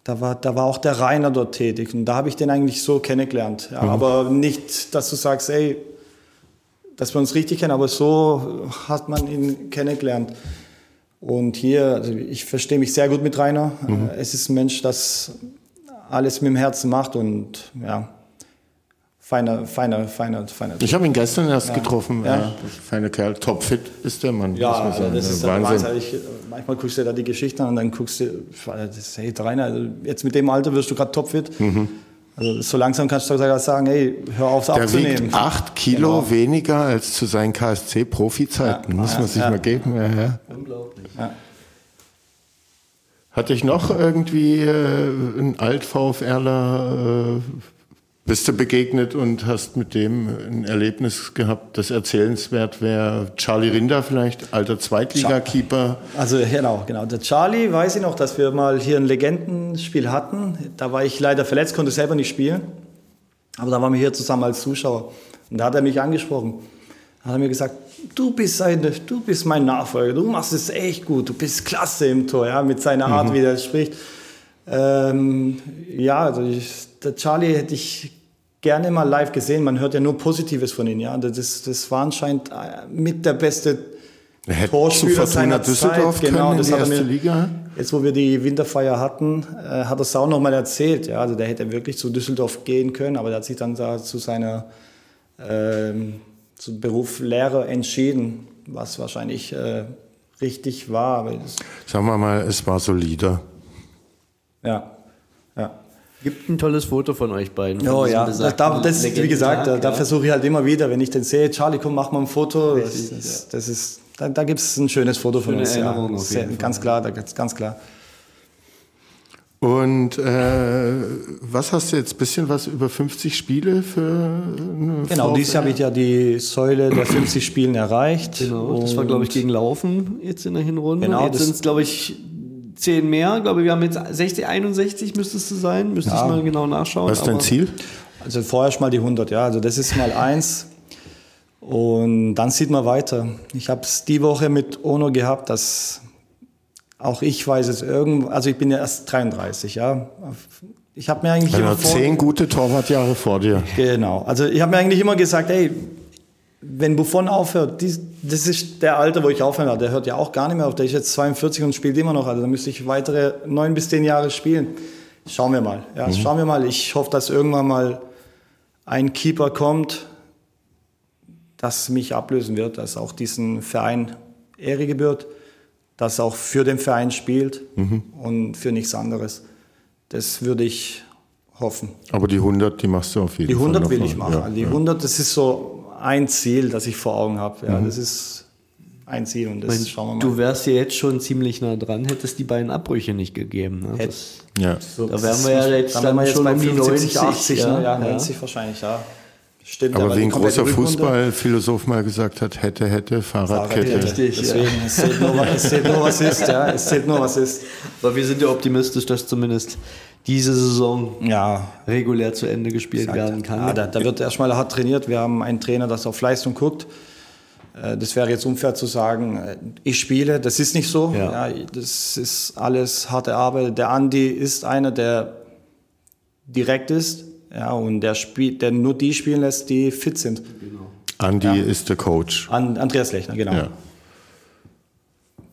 da war, da war auch der Rainer dort tätig und da habe ich den eigentlich so kennengelernt. Ja, mhm. Aber nicht, dass du sagst, ey, dass wir uns richtig kennen, aber so hat man ihn kennengelernt. Und hier, also ich verstehe mich sehr gut mit Rainer. Mhm. Es ist ein Mensch, das alles mit dem Herzen macht und ja, feiner, feiner, feiner, feiner. Ich habe ihn gestern erst ja. getroffen. Ja. ja. feiner Kerl, topfit ist der Mann. Ja, muss man das ist Wahnsinn. Wahnsinn. Ich, manchmal guckst du da die Geschichten an und dann guckst du, das, hey, Rainer, also jetzt mit dem Alter wirst du gerade topfit. Mhm. Also so langsam kannst du sogar sagen, hey, hör auf, der abzunehmen. Wiegt acht Kilo genau. weniger als zu seinen KSC-Profi-Zeiten. Ja. Muss man sich mal geben. Ja, Unglaublich. Hatte ich noch irgendwie äh, einen Alt-VfRler äh, bist du begegnet und hast mit dem ein Erlebnis gehabt, das erzählenswert wäre? Charlie Rinder vielleicht, alter Zweitligakeeper? Also genau, genau. Der Charlie weiß ich noch, dass wir mal hier ein Legendenspiel hatten. Da war ich leider verletzt, konnte selber nicht spielen. Aber da waren wir hier zusammen als Zuschauer. Und da hat er mich angesprochen. Da hat er mir gesagt, du bist, eine, du bist mein Nachfolger, du machst es echt gut, du bist klasse im Tor, ja, mit seiner Art, mhm. wie er spricht. Ähm, ja, also ich, der Charlie hätte ich gerne mal live gesehen. Man hört ja nur Positives von ihm. Ja, das, das war anscheinend äh, mit der beste Torspieler seiner Düsseldorf Zeit. Genau, das hat er mir, Liga. Jetzt, wo wir die Winterfeier hatten, äh, hat er es auch noch mal erzählt. Ja, also der hätte wirklich zu Düsseldorf gehen können, aber der hat sich dann da zu seiner ähm, zu Beruf Lehrer entschieden, was wahrscheinlich äh, richtig war. Sagen wir mal, es war solider. Ja, ja. Gibt ein tolles Foto von euch beiden. Oh ja, das, da, das ist, wie gesagt, da, da versuche ich halt immer wieder, wenn ich den sehe, Charlie, komm, mach mal ein Foto. Richtig, das, das, ist, da, da gibt es ein schönes Foto von uns. Ja. Sehr, ganz klar, da ganz klar. Und äh, was hast du jetzt? Bisschen was über 50 Spiele für eine Genau, dieses Jahr habe ich ja die Säule der 50 Spielen erreicht. Genau, das war, glaube ich, gegen Laufen jetzt in der Hinrunde. Genau, jetzt sind es, glaube ich, 10 mehr. Ich glaube, wir haben jetzt 60, 61 müsstest du sein. Müsste ja. ich mal genau nachschauen. Was ist dein Ziel? Also vorher schon mal die 100, ja. Also das ist mal eins. Und dann sieht man weiter. Ich habe es die Woche mit Ono gehabt, dass auch ich weiß es irgendwo, also ich bin ja erst 33, ja. Ich habe mir eigentlich immer vor, zehn gute Torwartjahre vor dir. Genau. Also ich habe mir eigentlich immer gesagt, ey, wenn Buffon aufhört, dies, das ist der Alter, wo ich aufhören werde. Der hört ja auch gar nicht mehr auf. Der ist jetzt 42 und spielt immer noch. Also da müsste ich weitere neun bis zehn Jahre spielen. Schauen wir mal. Ja, mhm. Schauen wir mal. Ich hoffe, dass irgendwann mal ein Keeper kommt, das mich ablösen wird, dass auch diesen Verein Ehre gebührt, dass auch für den Verein spielt mhm. und für nichts anderes. Das würde ich hoffen. Aber die 100, die machst du auf jeden Fall. Die 100 Fall will ich machen. Ja, die 100, das ist so ein Ziel, das ich vor Augen habe. Ja, mhm. Das ist ein Ziel und das meine, schauen wir mal. Du wärst ja jetzt schon ziemlich nah dran, hättest die beiden Abbrüche nicht gegeben. Ne? Das, ja. So, da wären wir ja jetzt dann, dann schon jetzt bei 75, 80, ja, ne? ja, 90 ja. wahrscheinlich, ja. Stimmt, aber, aber wie ein großer Fußballphilosoph mal gesagt hat, hätte, hätte, Fahrradkette. Richtig, Deswegen, ja. es, zählt nur, es zählt nur, was ist, ja, es zählt nur, was ist. Aber wir sind ja optimistisch, dass zumindest diese Saison ja. regulär zu Ende gespielt Exakt. werden kann. Ja, da, da wird erstmal hart trainiert. Wir haben einen Trainer, der auf Leistung guckt. Äh, das wäre jetzt unfair zu sagen, äh, ich spiele. Das ist nicht so. Ja. ja. das ist alles harte Arbeit. Der Andi ist einer, der direkt ist ja, und der, spielt, der nur die spielen lässt, die fit sind. Genau. Andi ja. ist der Coach. An, Andreas Lechner, genau. Ja.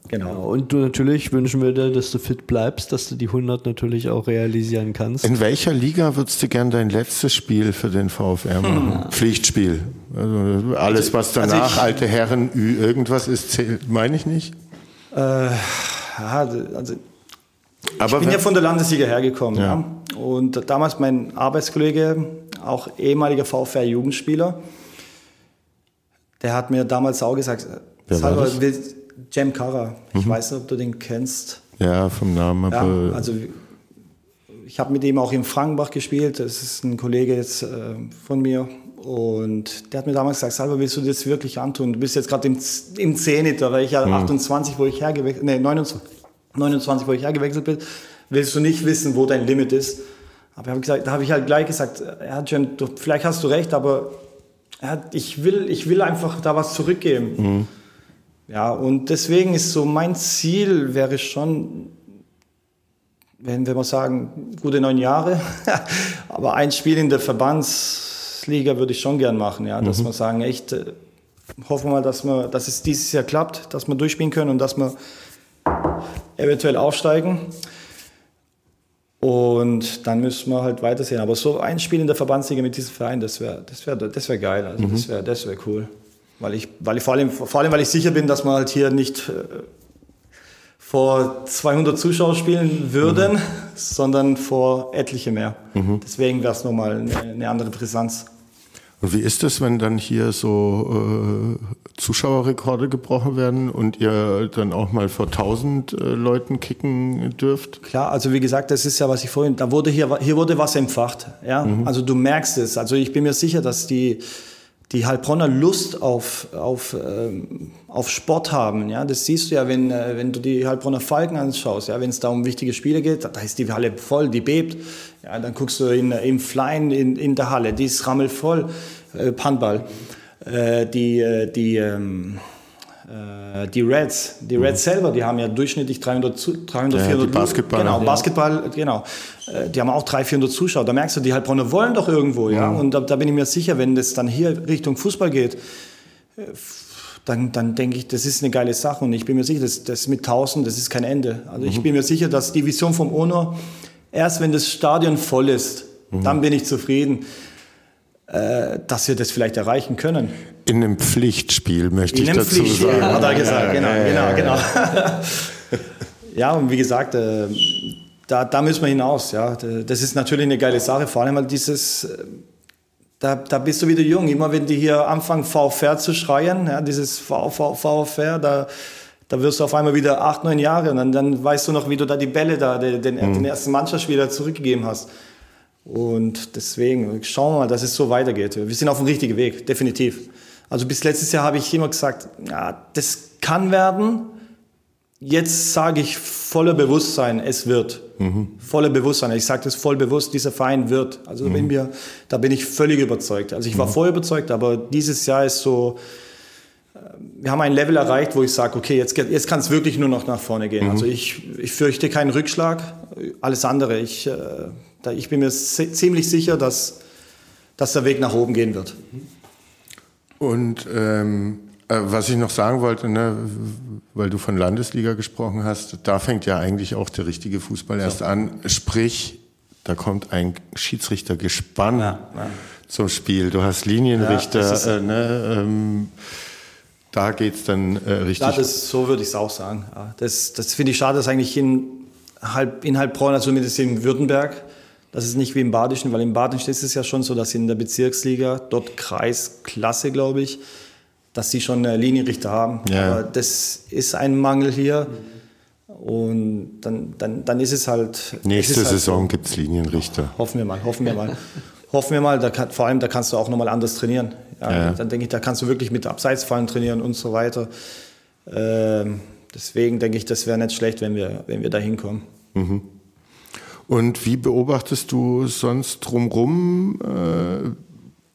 Genau. Ja, und du natürlich wünschen wir dir, dass du fit bleibst, dass du die 100 natürlich auch realisieren kannst. In welcher Liga würdest du gern dein letztes Spiel für den VfR machen? Hm. Pflichtspiel. Also alles, was danach also ich, alte Herren Ü irgendwas ist, meine ich nicht. Äh, also aber ich bin ja von der Landesliga hergekommen. Ja. ja. Und damals mein Arbeitskollege, auch ehemaliger VfR-Jugendspieler, der hat mir damals auch gesagt, Wer Salva, Cem Kara, ich mhm. weiß nicht, ob du den kennst. Ja, vom Namen. Ja, also ich habe mit ihm auch in Frankenbach gespielt. Das ist ein Kollege jetzt äh, von mir. Und der hat mir damals gesagt, Salva, willst du das wirklich antun? Du bist jetzt gerade im, im Zenit, da war ich ja mhm. 28, wo ich hergewechselt, nee, 29, 29, wo ich hergewechselt bin, willst du nicht wissen, wo dein Limit ist. Aber hab gesagt, da habe ich halt gleich gesagt, ja, Jen, du, vielleicht hast du recht, aber ja, ich, will, ich will einfach da was zurückgeben. Mhm. Ja, und deswegen ist so mein Ziel wäre schon, wenn wir mal sagen, gute neun Jahre, aber ein Spiel in der Verbandsliga würde ich schon gern machen, ja, dass mhm. wir sagen, echt, äh, hoffen wir mal, dass, wir, dass es dieses Jahr klappt, dass wir durchspielen können und dass wir eventuell aufsteigen. Und dann müssen wir halt weitersehen. Aber so ein Spiel in der Verbandsliga mit diesem Verein, das wäre das wär, das wär geil. Also mhm. Das wäre das wär cool. Weil ich, weil ich vor, allem, vor allem, weil ich sicher bin, dass wir halt hier nicht äh, vor 200 Zuschauer spielen würden, mhm. sondern vor etliche mehr. Mhm. Deswegen wäre es nochmal eine, eine andere Brisanz. Und wie ist es, wenn dann hier so äh, Zuschauerrekorde gebrochen werden und ihr dann auch mal vor 1000 äh, Leuten kicken dürft? Klar, also wie gesagt, das ist ja, was ich vorhin, da wurde hier, hier wurde was empfacht, ja. Mhm. Also du merkst es. Also ich bin mir sicher, dass die, die Heilbronner Lust auf, auf, ähm, auf Sport haben. Ja? Das siehst du ja, wenn, äh, wenn du die Heilbronner Falken anschaust, ja? wenn es da um wichtige Spiele geht, da, ist die Halle voll, die bebt. Ja, dann guckst du in, im Flying in, in der Halle, die ist rammelvoll, äh, Handball. Äh, die, äh, die, ähm, äh, die Reds, die Reds mhm. selber, die haben ja durchschnittlich 300, 300 ja, 400 Basketball. Genau, Basketball, genau. Äh, die haben auch 300, 400 Zuschauer. Da merkst du, die Heilbronner wollen doch irgendwo, ja. Mhm. Und da, da, bin ich mir sicher, wenn das dann hier Richtung Fußball geht, äh, dann, dann denke ich, das ist eine geile Sache. Und ich bin mir sicher, das, das mit 1000, das ist kein Ende. Also mhm. ich bin mir sicher, dass die Vision vom ONO, erst wenn das Stadion voll ist, mhm. dann bin ich zufrieden. Äh, dass wir das vielleicht erreichen können. In einem Pflichtspiel möchte In ich dazu Pflichtspiel, sagen. hat er gesagt, genau, ja, genau, genau. ja, und wie gesagt, äh, da, da müssen wir hinaus. Ja. Das ist natürlich eine geile Sache, vor allem weil dieses, äh, da, da bist du wieder jung. Immer wenn die hier anfangen, VFR zu schreien, ja, dieses VFR, da, da wirst du auf einmal wieder acht, neun Jahre und dann, dann weißt du noch, wie du da die Bälle da, den, den, mhm. den ersten Mannschaftsspieler zurückgegeben hast. Und deswegen schauen wir mal, dass es so weitergeht. Wir sind auf dem richtigen Weg, definitiv. Also bis letztes Jahr habe ich immer gesagt, ja, das kann werden. Jetzt sage ich voller Bewusstsein, es wird. Mhm. Voller Bewusstsein. Ich sage das voll bewusst, dieser Verein wird. Also mhm. bin mir, da bin ich völlig überzeugt. Also ich war mhm. vorher überzeugt, aber dieses Jahr ist so, äh, wir haben ein Level erreicht, wo ich sage, okay, jetzt, jetzt kann es wirklich nur noch nach vorne gehen. Mhm. Also ich, ich fürchte keinen Rückschlag. Alles andere, ich, äh, ich bin mir ziemlich sicher, dass, dass der Weg nach oben gehen wird. Und ähm, äh, was ich noch sagen wollte, ne, weil du von Landesliga gesprochen hast, da fängt ja eigentlich auch der richtige Fußball erst so. an. Sprich, da kommt ein Schiedsrichtergespann ja, ja. zum Spiel. Du hast Linienrichter, ja, äh, ne, ähm, da geht's dann äh, richtig. Ja, das, so würde ich es auch sagen. Das, das finde ich schade, dass eigentlich in, halb, in Heilbronn, also zumindest in Württemberg, das ist nicht wie im Badischen, weil im Badischen ist es ja schon so, dass in der Bezirksliga, dort Kreisklasse, glaube ich, dass sie schon Linienrichter haben. Ja. Aber das ist ein Mangel hier. Und dann, dann, dann ist es halt. Nächste es halt Saison so. gibt es Linienrichter. Hoffen wir mal, hoffen wir mal. hoffen wir mal, da kann, vor allem da kannst du auch nochmal anders trainieren. Ja, ja. Dann denke ich, da kannst du wirklich mit Abseitsfallen trainieren und so weiter. Ähm, deswegen denke ich, das wäre nicht schlecht, wenn wir, wenn wir da hinkommen. Mhm. Und wie beobachtest du sonst drumherum äh,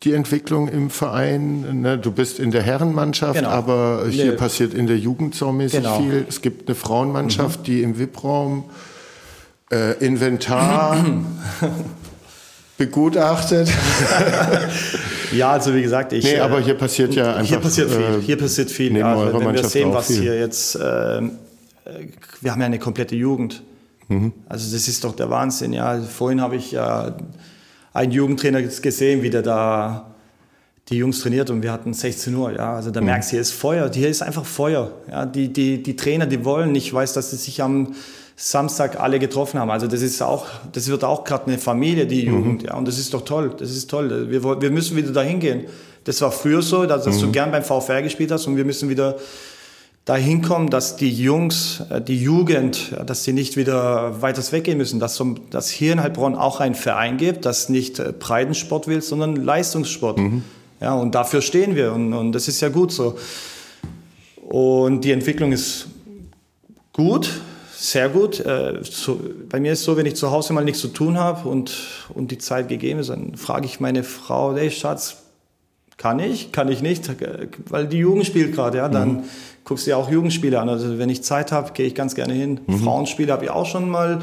die Entwicklung im Verein? Ne, du bist in der Herrenmannschaft, genau. aber hier nee. passiert in der Jugend saumäßig genau. viel. Es gibt eine Frauenmannschaft, mhm. die im VIP-Raum äh, Inventar begutachtet. ja, also wie gesagt, ich. Nee, aber hier passiert ja einfach. Hier passiert viel. Äh, hier passiert viel. Ja, wenn wir sehen, was viel. hier jetzt. Äh, wir haben ja eine komplette Jugend. Mhm. Also das ist doch der Wahnsinn. Ja, vorhin habe ich ja einen Jugendtrainer gesehen, wie der da die Jungs trainiert und wir hatten 16 Uhr. Ja, also da mhm. merkst du, hier ist Feuer. Hier ist einfach Feuer. Ja, die, die, die Trainer, die wollen. Ich weiß, dass sie sich am Samstag alle getroffen haben. Also das ist auch, das wird auch gerade eine Familie, die mhm. Jugend. Mhm. Ja, und das ist doch toll. Das ist toll. Wir, wir müssen wieder dahin gehen. Das war früher so, dass, dass mhm. du gern beim VfR gespielt hast und wir müssen wieder dahin kommen, dass die Jungs, äh, die Jugend, dass sie nicht wieder weiter weggehen müssen, dass, dass hier in Heilbronn auch ein Verein gibt, das nicht äh, Breitensport will, sondern Leistungssport. Mhm. Ja, und dafür stehen wir und, und das ist ja gut so. Und die Entwicklung ist gut sehr gut. Äh, bei mir ist es so, wenn ich zu Hause mal nichts zu tun habe und, und die Zeit gegeben ist, dann frage ich meine Frau, hey Schatz, kann ich, kann ich nicht, weil die Jugend spielt gerade, ja, dann mhm. guckst du ja auch Jugendspiele an. Also wenn ich Zeit habe, gehe ich ganz gerne hin. Mhm. Frauenspiele habe ich auch schon mal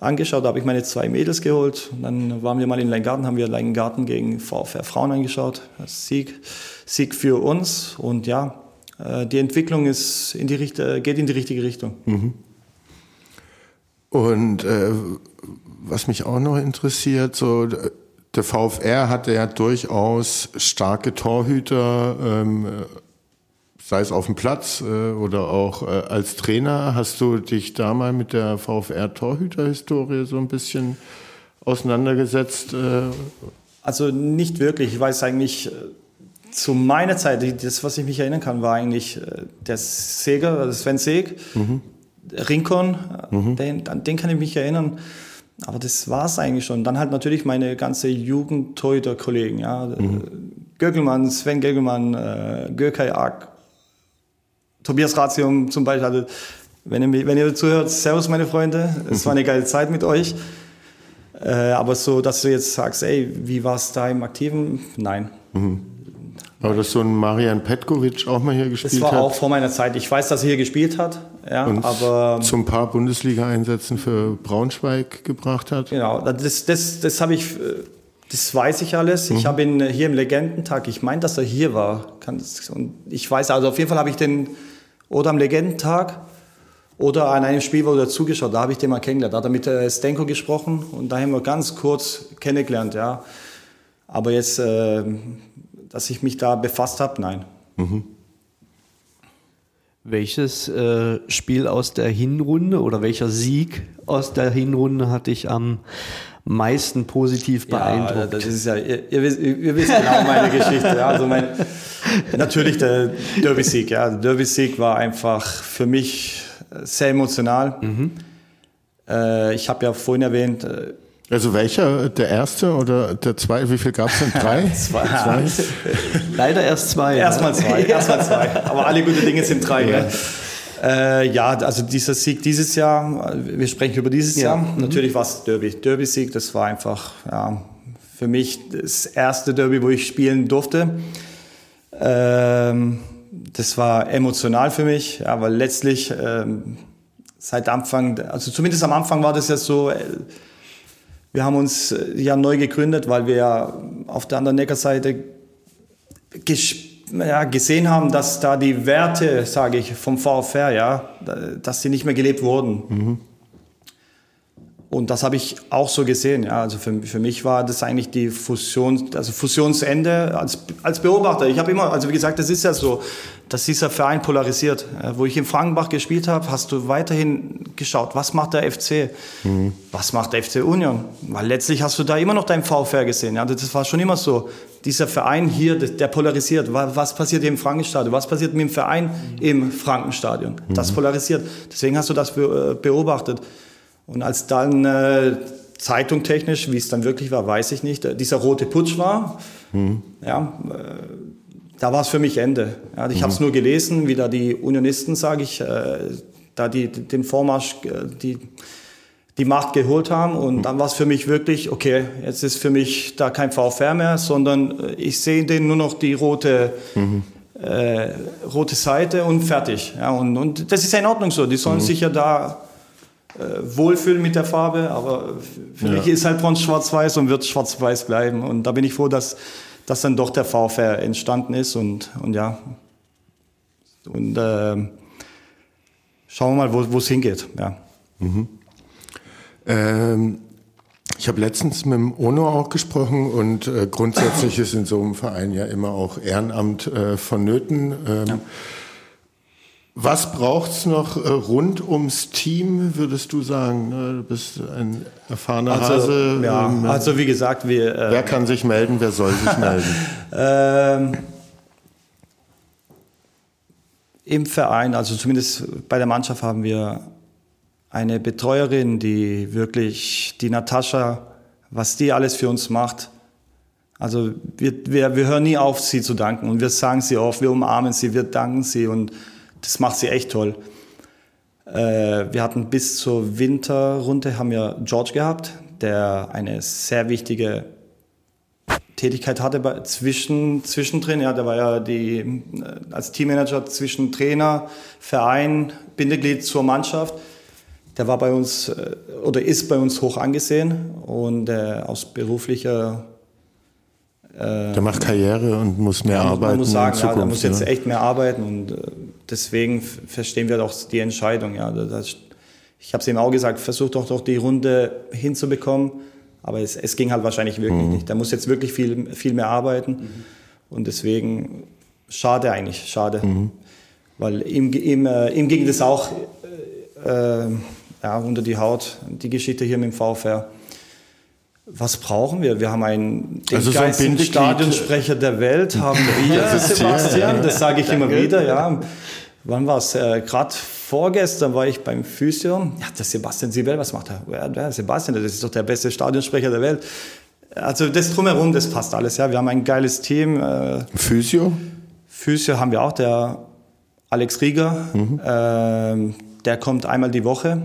angeschaut, da habe ich meine zwei Mädels geholt. Und dann waren wir mal in Leingarten, haben wir Leingarten gegen VfR Frauen angeschaut. Sieg, Sieg für uns und ja, äh, die Entwicklung ist in die, geht in die richtige Richtung. Mhm. Und äh, was mich auch noch interessiert, so der VfR hatte ja durchaus starke Torhüter, ähm, sei es auf dem Platz äh, oder auch äh, als Trainer. Hast du dich da mal mit der VfR-Torhüter-Historie so ein bisschen auseinandergesetzt? Äh? Also nicht wirklich. Ich weiß eigentlich, äh, zu meiner Zeit, das, was ich mich erinnern kann, war eigentlich äh, der Seger, also Sven Seg, mhm. Rincon, mhm. den, an den kann ich mich erinnern. Aber das war es eigentlich schon. Dann halt natürlich meine ganze Jugend-Torhüter-Kollegen. Ja. Mhm. Gögelmann, Sven Gögelmann, äh, Gökay Ak, Tobias Ratium zum Beispiel. Also, wenn ihr, wenn ihr zuhört, Servus meine Freunde. Es war eine geile Zeit mit euch. Äh, aber so, dass du jetzt sagst, ey, wie war es da im Aktiven? Nein. Mhm. Aber dass so ein Marian Petkovic auch mal hier gespielt hat? Das war hat. auch vor meiner Zeit. Ich weiß, dass er hier gespielt hat. Ja, und aber zum paar Bundesliga-Einsätzen für Braunschweig gebracht hat. Genau, das, das, das habe ich, das weiß ich alles. Mhm. Ich habe ihn hier im Legendentag, ich meine, dass er hier war. Und ich weiß, also auf jeden Fall habe ich den oder am Legendentag oder an einem Spiel, wo er zugeschaut, da habe ich den mal kennengelernt. Da hat er mit äh, Stenko gesprochen und da haben wir ganz kurz kennengelernt, ja. Aber jetzt, äh, dass ich mich da befasst habe, nein. Mhm. Welches äh, Spiel aus der Hinrunde oder welcher Sieg aus der Hinrunde hat dich am meisten positiv beeindruckt? Ja, das ist ja, ihr, ihr, wisst, ihr wisst genau meine Geschichte. Ja, also mein, natürlich der Derby-Sieg. Ja. Der Derby-Sieg war einfach für mich sehr emotional. Mhm. Äh, ich habe ja vorhin erwähnt, äh, also welcher? Der erste oder der zweite? Wie viel gab es denn? Drei? zwei. zwei. Leider erst zwei. Erstmal zwei. Erstmal zwei. Aber alle gute Dinge sind drei. Ja. Äh, ja, also dieser Sieg dieses Jahr, wir sprechen über dieses ja. Jahr. Mhm. Natürlich war es Derby. Derby-Sieg, das war einfach ja, für mich das erste Derby, wo ich spielen durfte. Ähm, das war emotional für mich, aber letztlich ähm, seit Anfang, also zumindest am Anfang war das ja so, äh, wir haben uns äh, ja neu gegründet, weil wir ja auf der anderen Neckarseite ja, gesehen haben, dass da die Werte, sage ich, vom VfR, ja, dass sie nicht mehr gelebt wurden. Mhm. Und das habe ich auch so gesehen. Ja. Also für, für mich war das eigentlich die Fusion, also Fusionsende als, als Beobachter. Ich habe immer, also wie gesagt, das ist ja so, dass dieser Verein polarisiert. Wo ich in Frankenbach gespielt habe, hast du weiterhin geschaut, was macht der FC? Mhm. Was macht der FC Union? Weil letztlich hast du da immer noch deinen VfR gesehen. Ja. Das war schon immer so. Dieser Verein hier, der polarisiert. Was passiert im Frankenstadion? Was passiert mit dem Verein im Frankenstadion? Das mhm. polarisiert. Deswegen hast du das äh, beobachtet. Und als dann äh, Zeitung technisch, wie es dann wirklich war, weiß ich nicht. Dieser rote Putsch war, mhm. ja, äh, da war es für mich Ende. Ja, ich mhm. habe es nur gelesen, wie da die Unionisten, sage ich, äh, da die, den Vormarsch, äh, die, die Macht geholt haben. Und mhm. dann war es für mich wirklich, okay, jetzt ist für mich da kein VfR mehr, sondern äh, ich sehe den nur noch die rote, mhm. äh, rote Seite und fertig. Ja, und, und das ist ja in Ordnung so. Die sollen mhm. sich ja da äh, wohlfühlen mit der Farbe, aber für ja. mich ist halt Bronze schwarz-weiß und wird schwarz-weiß bleiben. Und da bin ich froh, dass, dass dann doch der VfR entstanden ist und, und ja. Und äh, schauen wir mal, wo es hingeht. Ja. Mhm. Ähm, ich habe letztens mit dem Ono auch gesprochen und äh, grundsätzlich ist in so einem Verein ja immer auch Ehrenamt äh, vonnöten. Ähm, ja. Was braucht's noch äh, rund ums Team, würdest du sagen? Du bist ein erfahrener also, Hase. Ja, ähm, also wie gesagt, wir... Äh, wer kann sich melden, wer soll sich melden? ähm, Im Verein, also zumindest bei der Mannschaft haben wir eine Betreuerin, die wirklich, die Natascha, was die alles für uns macht. Also wir, wir, wir hören nie auf, sie zu danken und wir sagen sie oft, wir umarmen sie, wir danken sie und das macht sie echt toll. Äh, wir hatten bis zur Winterrunde haben wir George gehabt, der eine sehr wichtige Tätigkeit hatte bei, zwischen, zwischendrin. Ja, der war ja die, äh, als Teammanager zwischen Trainer, Verein, Bindeglied zur Mannschaft. Der war bei uns äh, oder ist bei uns hoch angesehen und äh, aus beruflicher äh, der macht Karriere und muss mehr ja, arbeiten. Man muss sagen, Zukunft, ja, der muss jetzt echt mehr arbeiten und äh, deswegen verstehen wir doch die Entscheidung. Ja, das, ich habe es ihm auch gesagt, versuch doch doch die Runde hinzubekommen, aber es, es ging halt wahrscheinlich wirklich mhm. nicht. Der muss jetzt wirklich viel, viel mehr arbeiten mhm. und deswegen schade eigentlich, schade. Mhm. Weil ihm, ihm, äh, ihm ging das auch äh, ja, unter die Haut, die Geschichte hier mit dem VfR. Was brauchen wir? Wir haben einen den also so Stadionsprecher der Welt, haben wir, Sebastian, das sage ich immer wieder, ja. Wann war es? Äh, Gerade vorgestern war ich beim Physio. Ja, der Sebastian Sibel, was macht er? Ja, der Sebastian, das ist doch der beste Stadionsprecher der Welt. Also das drumherum, das passt alles. Ja, wir haben ein geiles Team. Äh, Physio? Physio haben wir auch, der Alex Rieger. Mhm. Äh, der kommt einmal die Woche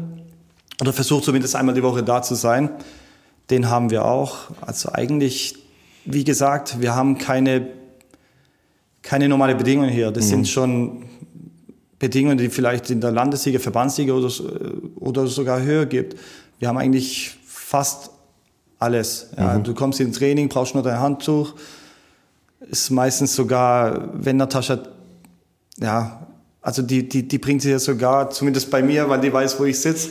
oder versucht zumindest einmal die Woche da zu sein. Den haben wir auch. Also eigentlich, wie gesagt, wir haben keine, keine normale Bedingungen hier. Das mhm. sind schon Bedingungen, die vielleicht in der Landesliga, Verbandsliga oder, oder sogar höher gibt. Wir haben eigentlich fast alles. Ja, mhm. Du kommst ins Training, brauchst nur dein Handtuch. Ist meistens sogar, wenn Natascha, ja, also die, die, die bringt sie ja sogar, zumindest bei mir, weil die weiß, wo ich sitze,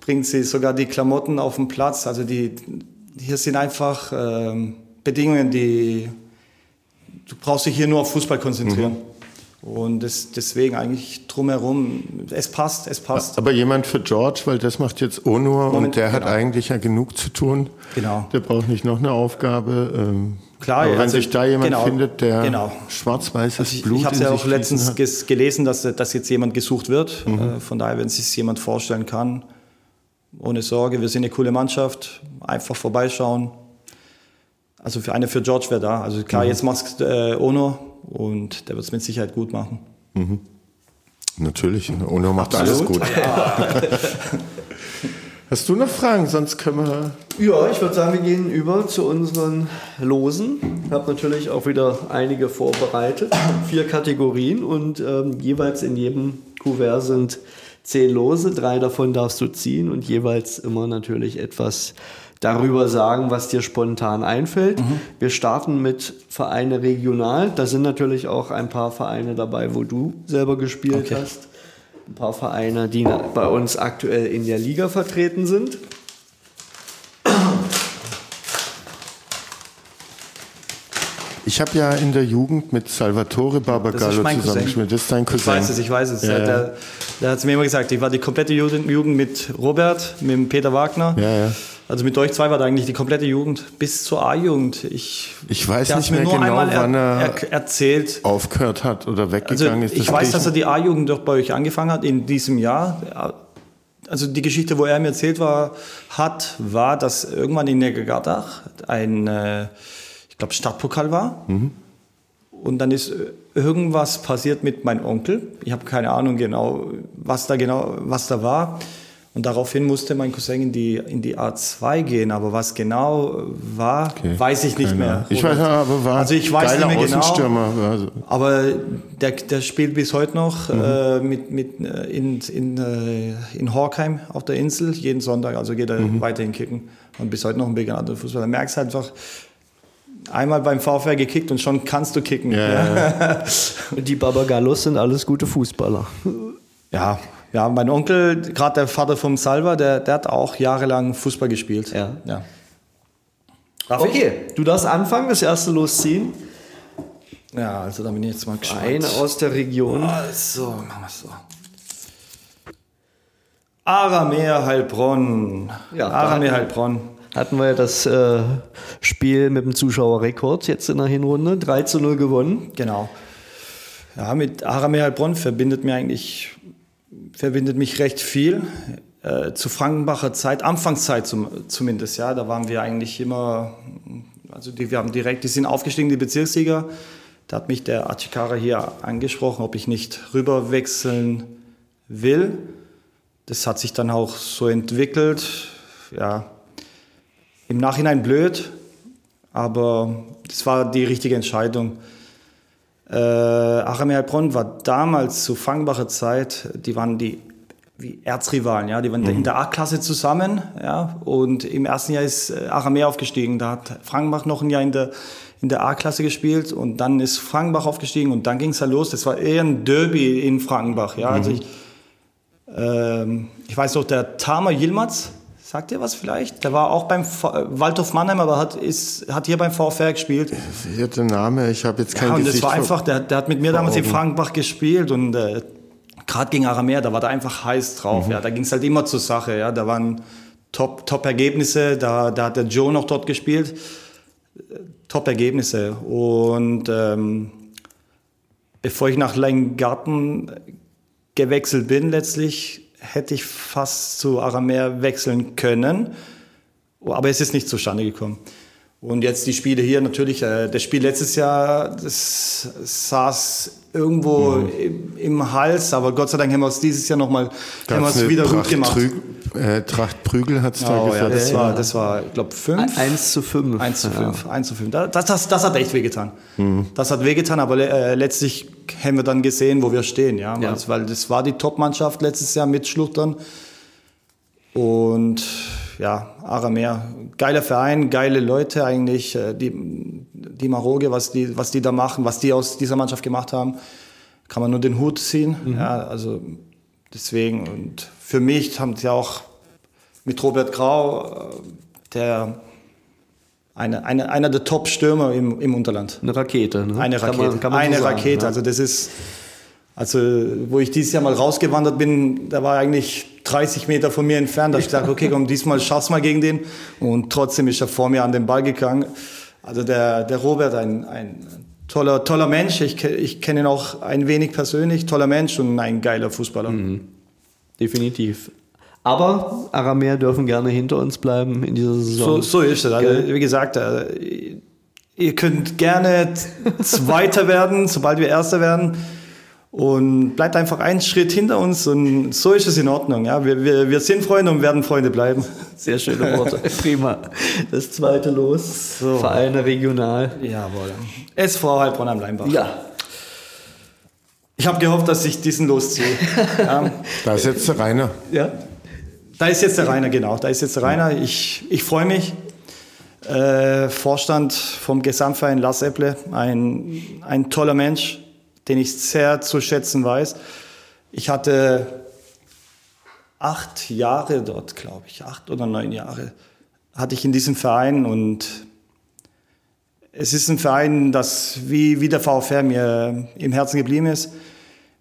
bringt sie sogar die Klamotten auf den Platz. Also die, hier sind einfach ähm, Bedingungen, die du brauchst dich hier nur auf Fußball konzentrieren. Mhm. Und das, deswegen eigentlich drumherum, es passt, es passt. Aber jemand für George, weil das macht jetzt Onur Moment, und der genau. hat eigentlich ja genug zu tun. Genau. Der braucht nicht noch eine Aufgabe. Ähm, Klar, aber wenn also, sich da jemand genau, findet, der genau. schwarz-weißes also ich, Blut Ich habe ja auch letztens gelesen, dass, dass jetzt jemand gesucht wird. Mhm. Äh, von daher, wenn sich jemand vorstellen kann, ohne Sorge, wir sind eine coole Mannschaft, einfach vorbeischauen. Also für eine für George wäre da. Also klar, mhm. jetzt macht äh, Ono und der wird es mit Sicherheit gut machen. Mhm. Natürlich, Ono macht Absolut. alles gut. Ja. Hast du noch Fragen? Sonst können wir. Ja, ich würde sagen, wir gehen über zu unseren Losen. Ich habe natürlich auch wieder einige vorbereitet. Vier Kategorien und ähm, jeweils in jedem Kuvert sind zehn Lose, drei davon darfst du ziehen und jeweils immer natürlich etwas darüber sagen, was dir spontan einfällt. Mhm. Wir starten mit Vereine regional. Da sind natürlich auch ein paar Vereine dabei, wo du selber gespielt okay. hast. Ein paar Vereine, die bei uns aktuell in der Liga vertreten sind. Ich habe ja in der Jugend mit Salvatore Barbagallo zusammengespielt. Das ist dein Cousin. Ich weiß es, ich weiß es. Ja, der, der hat es mir immer gesagt. Ich war die komplette Jugend mit Robert, mit Peter Wagner. Ja, ja. Also mit euch zwei war da eigentlich die komplette Jugend bis zur A-Jugend. Ich, ich weiß nicht mehr genau, wann er, er, erzählt. aufgehört hat oder weggegangen also ist. Ich weiß, dass er die A-Jugend doch bei euch angefangen hat in diesem Jahr. also die Geschichte, wo er mir erzählt war, hat, war, dass irgendwann in Negergardach ein, äh, ich glaube, Stadtpokal war. Mhm. Und dann ist irgendwas passiert mit meinem Onkel. Ich habe keine Ahnung genau, was da genau, was da war. Und daraufhin musste mein Cousin in die, in die A2 gehen, aber was genau war, okay. weiß ich nicht mehr. Ich weiß aber war also ich weiß nicht mehr genau. Also. Aber der, der spielt bis heute noch mhm. äh, mit, mit, äh, in, in, äh, in Horkheim auf der Insel, jeden Sonntag, also geht er mhm. weiterhin kicken. Und bis heute noch ein begnadeter Fußballer. Du merkst einfach, einmal beim VfR gekickt und schon kannst du kicken. Ja. die Babagallos sind alles gute Fußballer. Ja, ja, mein Onkel, gerade der Vater vom Salva, der, der hat auch jahrelang Fußball gespielt. Ja. ja. Okay, du darfst anfangen, das erste losziehen. Ja, also da bin ich jetzt mal gespannt. Eine aus der Region. Also, machen wir es so. Arameer Heilbronn. Ja, Arameer Heilbronn. Hatten wir ja das äh, Spiel mit dem Zuschauerrekord jetzt in der Hinrunde. 3 zu 0 gewonnen. Genau. Ja, mit Arameer Heilbronn verbindet mir eigentlich verbindet mich recht viel. Äh, zu Frankenbacher Zeit, Anfangszeit zum, zumindest, ja, da waren wir eigentlich immer, also die, wir haben direkt, die sind aufgestiegen, die Bezirkssieger. Da hat mich der Achikara hier angesprochen, ob ich nicht rüberwechseln will. Das hat sich dann auch so entwickelt. Ja, im Nachhinein blöd, aber das war die richtige Entscheidung. Äh, Achim Heilbronn war damals zu Fangbacher Zeit, die waren die wie Erzrivalen, ja, die waren mhm. in der A-Klasse zusammen, ja, und im ersten Jahr ist äh, Aramea aufgestiegen, da hat Frankenbach noch ein Jahr in der, in der A-Klasse gespielt und dann ist Frankenbach aufgestiegen und dann ging es halt los, das war eher ein Derby in Frankenbach, ja, also mhm. also ich, ähm, ich weiß noch, der Tamer Yilmaz, Sagt ihr was vielleicht? Der war auch beim v Waldhof Mannheim, aber hat, ist, hat hier beim VfR gespielt. Der Name, ich habe jetzt kein ja, und Gesicht das war einfach, der, der hat mit mir damals in Frankenbach gespielt und äh, gerade gegen Aramer, da war der einfach heiß drauf. Mhm. Ja, da ging es halt immer zur Sache. Ja, da waren Top, Top Ergebnisse. Da, da hat der Joe noch dort gespielt. Top Ergebnisse. Und ähm, bevor ich nach Leingarten gewechselt bin, letztlich hätte ich fast zu Aramer wechseln können, aber es ist nicht zustande gekommen. Und jetzt die Spiele hier natürlich, äh, das Spiel letztes Jahr, das saß irgendwo mhm. im, im, Hals, aber Gott sei Dank haben wir es dieses Jahr nochmal wieder Pracht, gut gemacht. Trü äh, Tracht Prügel hat es oh, da ja, das war, das war, ich glaube, 5. 1 zu 5. 1 zu 5. Ja. 1 zu 5. Das, das, das hat echt wehgetan. Mhm. Das hat wehgetan, aber äh, letztlich haben wir dann gesehen, wo wir stehen. Ja? ja. Weil das war die Top-Mannschaft letztes Jahr mit Schluchtern. Und ja, Aramer, geiler Verein, geile Leute eigentlich, äh, die, die Maroge, was die, was die da machen, was die aus dieser Mannschaft gemacht haben, kann man nur den Hut ziehen. Mhm. Ja, also deswegen und für mich haben sie auch mit Robert Grau, äh, der eine, eine, einer der Top-Stürmer im, im Unterland. Eine Rakete, ne? Eine Rakete. Kann man, kann man eine so sagen, Rakete. Ja. Also das ist, also wo ich dieses Jahr mal rausgewandert bin, da war eigentlich 30 Meter von mir entfernt. Da habe ich gesagt, okay, komm, diesmal schaff's mal gegen den. Und trotzdem ist er vor mir an den Ball gegangen. Also der, der Robert, ein, ein toller, toller Mensch. Ich, ich kenne ihn auch ein wenig persönlich. Toller Mensch und ein geiler Fußballer. Mhm. Definitiv. Aber Aramer dürfen gerne hinter uns bleiben in dieser Saison. So, so ist es. Also, wie gesagt, äh, ihr könnt gerne Zweiter werden, sobald wir Erster werden und bleibt einfach einen Schritt hinter uns und so ist es in Ordnung. Ja, wir, wir, wir sind Freunde und werden Freunde bleiben. Sehr schöne Worte. Prima. Das zweite Los. So. Vereine regional. Jawohl. SV Heilbronn am Leinbach. Ja. Ich habe gehofft, dass ich diesen losziehe. ja. Da ist jetzt der Rainer. Ja. Da ist jetzt der Rainer, genau. Da ist jetzt der Rainer. Ich, ich freue mich. Äh, Vorstand vom Gesamtverein Lars Epple, ein, ein toller Mensch den ich sehr zu schätzen weiß. Ich hatte acht Jahre dort, glaube ich, acht oder neun Jahre hatte ich in diesem Verein und es ist ein Verein, das wie, wie der VfR mir im Herzen geblieben ist.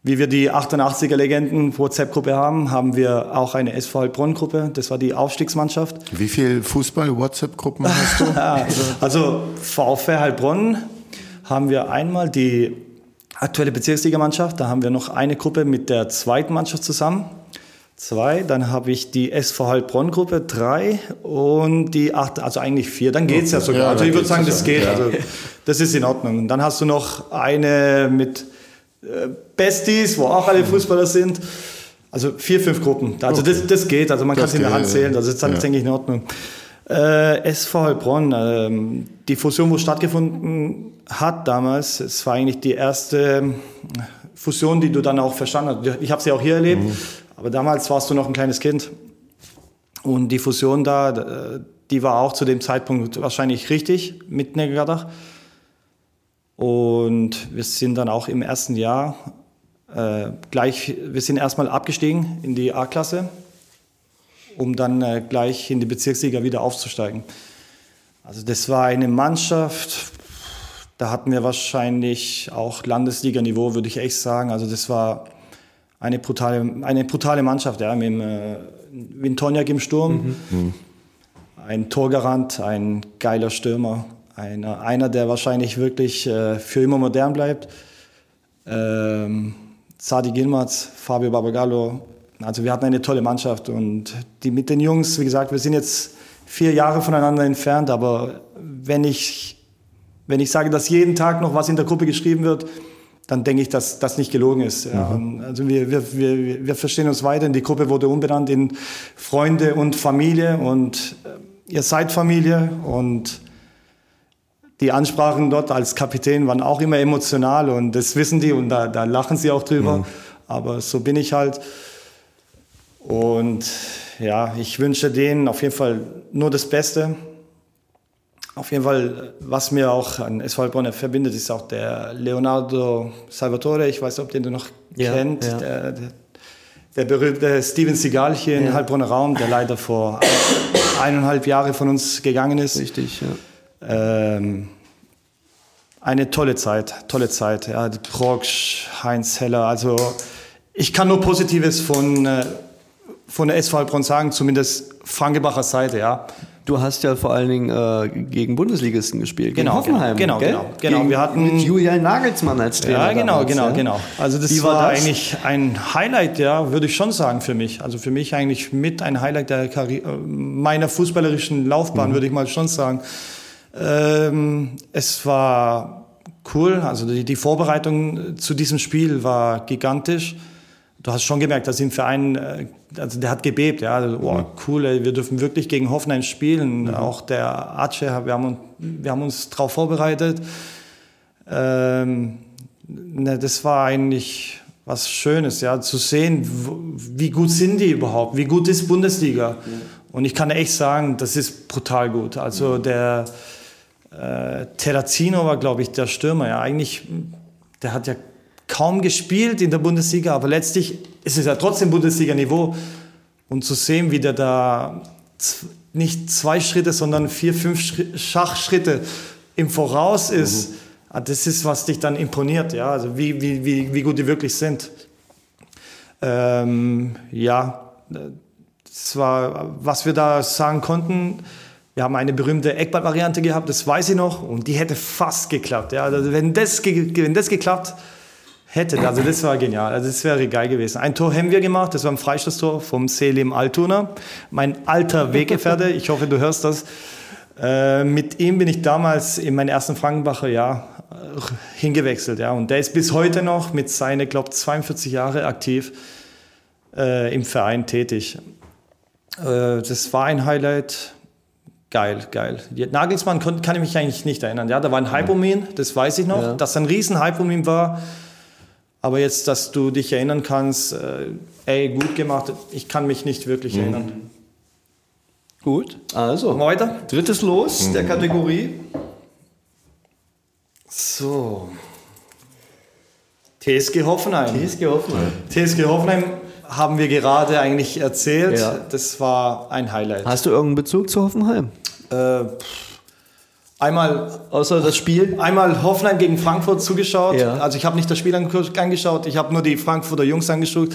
Wie wir die 88er Legenden WhatsApp-Gruppe haben, haben wir auch eine SV Heilbronn-Gruppe. Das war die Aufstiegsmannschaft. Wie viele Fußball-WhatsApp-Gruppen hast du? also VfR Heilbronn haben wir einmal die aktuelle Bezirksligamannschaft. Da haben wir noch eine Gruppe mit der zweiten Mannschaft zusammen. zwei, dann habe ich die SV Heilbronn Gruppe drei und die acht, also eigentlich vier. Dann geht's ja sogar. Ja, also ich würde sagen, das geht. Ja. Also das ist in Ordnung. Und dann hast du noch eine mit äh, Besties, wo auch alle Mhm. Fußballer sind. Also vier, fünf Gruppen. Also das, das geht. Also man kann es in der geht, Hand zählen. Also das ist dann ja. denke ich in Ordnung. Äh, SV Heilbronn, ähm, die Fusion, wo stattgefunden hat damals, es war eigentlich die erste ähm, Fusion, die du dann auch verstanden hast. Ich habe sie auch hier erlebt, aber damals warst du noch ein kleines Kind. Und die Fusion da, äh, die war auch zu dem Zeitpunkt wahrscheinlich richtig mit Negerdach. Und wir sind dann auch im ersten Jahr äh, gleich, wir sind erstmal abgestiegen in die A-Klasse, um dann äh, gleich in die Bezirksliga wieder aufzusteigen. Also das war eine Mannschaft, da hatten wir wahrscheinlich auch Landesliganiveau, würde ich echt sagen. Also das war eine brutale, eine brutale Mannschaft, ja, mit dem äh, Wintoniak im Sturm, ein Torgarant, ein geiler Stürmer, einer, einer der wahrscheinlich wirklich äh, für immer modern bleibt. Ähm, Sadi Gilmaz, Fabio Barbagallo. Also wir hatten eine tolle Mannschaft und die mit den Jungs, wie gesagt, wir sind jetzt vier Jahre voneinander entfernt, aber wenn ich, wenn ich sage, dass jeden Tag noch was in der Gruppe geschrieben wird, dann denke ich, dass das nicht gelogen ist. Ja. Und Also wir, wir, wir, wir verstehen uns weiter. Die Gruppe wurde umbenannt in Freunde und Familie und äh, ihr seid Familie und die Ansprachen dort als Kapitän waren auch immer emotional und das wissen die und da, da lachen sie auch drüber. Aber so bin ich halt. Und ja, ich wünsche denen auf jeden Fall nur das Beste. Auf jeden Fall, was mir auch an SV Heilbronn verbindet, ist auch der Leonardo Salvatore. Ich weiß nicht, ob den du noch Ja, kennt. ja. Der, der, der berühmte Steven Seagal hier im Ja. Heilbronner Raum, der leider vor eineinhalb Jahre von uns gegangen ist. Richtig, ja. Ähm, eine tolle Zeit, tolle Zeit. Ja, Proksch, Heinz Heller. Also ich kann nur Positives von, äh, von der SV Heilbronn sagen, zumindest Frankebacher Seite, ja. Du hast ja vor allen Dingen äh, gegen Bundesligisten gespielt, gegen Genau, Hoffenheim. genau, gell? genau, genau. Gegen, Wir hatten- mit Julian Nagelsmann als Trainer. Ja, genau, damals, genau, ja? genau. Also das Wie war, war das? eigentlich ein Highlight, ja, würde ich schon sagen für mich. Also für mich eigentlich mit ein Highlight der Karri äh, meiner fußballerischen Laufbahn, Mhm. würde ich mal schon sagen. Ähm, es war cool, also die, die Vorbereitung zu diesem Spiel war gigantisch. Du hast schon gemerkt, dass im Verein, äh, also der hat gebebt, ja, also, oh, cool, ey, wir dürfen wirklich gegen Hoffenheim spielen. Auch der Ace, wir haben, uns- wir haben uns darauf vorbereitet. Ähm, ne, das war eigentlich was Schönes, ja, zu sehen, wie gut sind die überhaupt, wie gut ist Bundesliga. Und ich kann echt sagen, das ist brutal gut. Also der äh, Terrazino war, glaube ich, der Stürmer. Ja, eigentlich, der hat ja kaum gespielt in der Bundesliga, aber letztlich ist es ja trotzdem Bundesliga-Niveau. Und zu sehen, wie der da nicht zwei Schritte, sondern vier, fünf Schri- Schachschritte im Voraus ist, ah, das ist, was dich dann imponiert, ja, also wie, wie, wie, wie gut die wirklich sind. Ähm, ja, das war, was wir da sagen konnten. Wir haben eine berühmte Eckball-Variante gehabt, das weiß ich noch, und die hätte fast geklappt. Ja, also wenn, das, wenn das geklappt hätte, also das war genial, also das wäre geil gewesen. Ein Tor haben wir gemacht, das war ein Freistoßtor vom Selim Altona, mein alter Weggefährte, ich hoffe, du hörst das. Äh, mit ihm bin ich damals in meinem ersten Frankenbacher Jahr äh, hingewechselt, ja, und der ist bis heute noch mit seinen, glaube 42 Jahre aktiv äh, im Verein tätig. Äh, das war ein Highlight. Geil, geil. Nagelsmann kann ich mich eigentlich nicht erinnern. Ja, da war ein Hypomin, das weiß ich noch, Ja. dass ein riesen Hypomin war. Aber jetzt, dass du dich erinnern kannst, äh, ey, gut gemacht, ich kann mich nicht wirklich erinnern. Gut, also. Weiter? Drittes Los der Kategorie. So. TSG Hoffenheim. TSG Hoffenheim. TSG Hoffenheim haben wir gerade eigentlich erzählt. Ja. Das war ein Highlight. Hast du irgendeinen Bezug zu Hoffenheim? Äh, pff, einmal Außer das Spiel? einmal Hoffenheim gegen Frankfurt zugeschaut. Ja. Also ich habe nicht das Spiel ange- angeschaut, ich habe nur die Frankfurter Jungs angeschaut.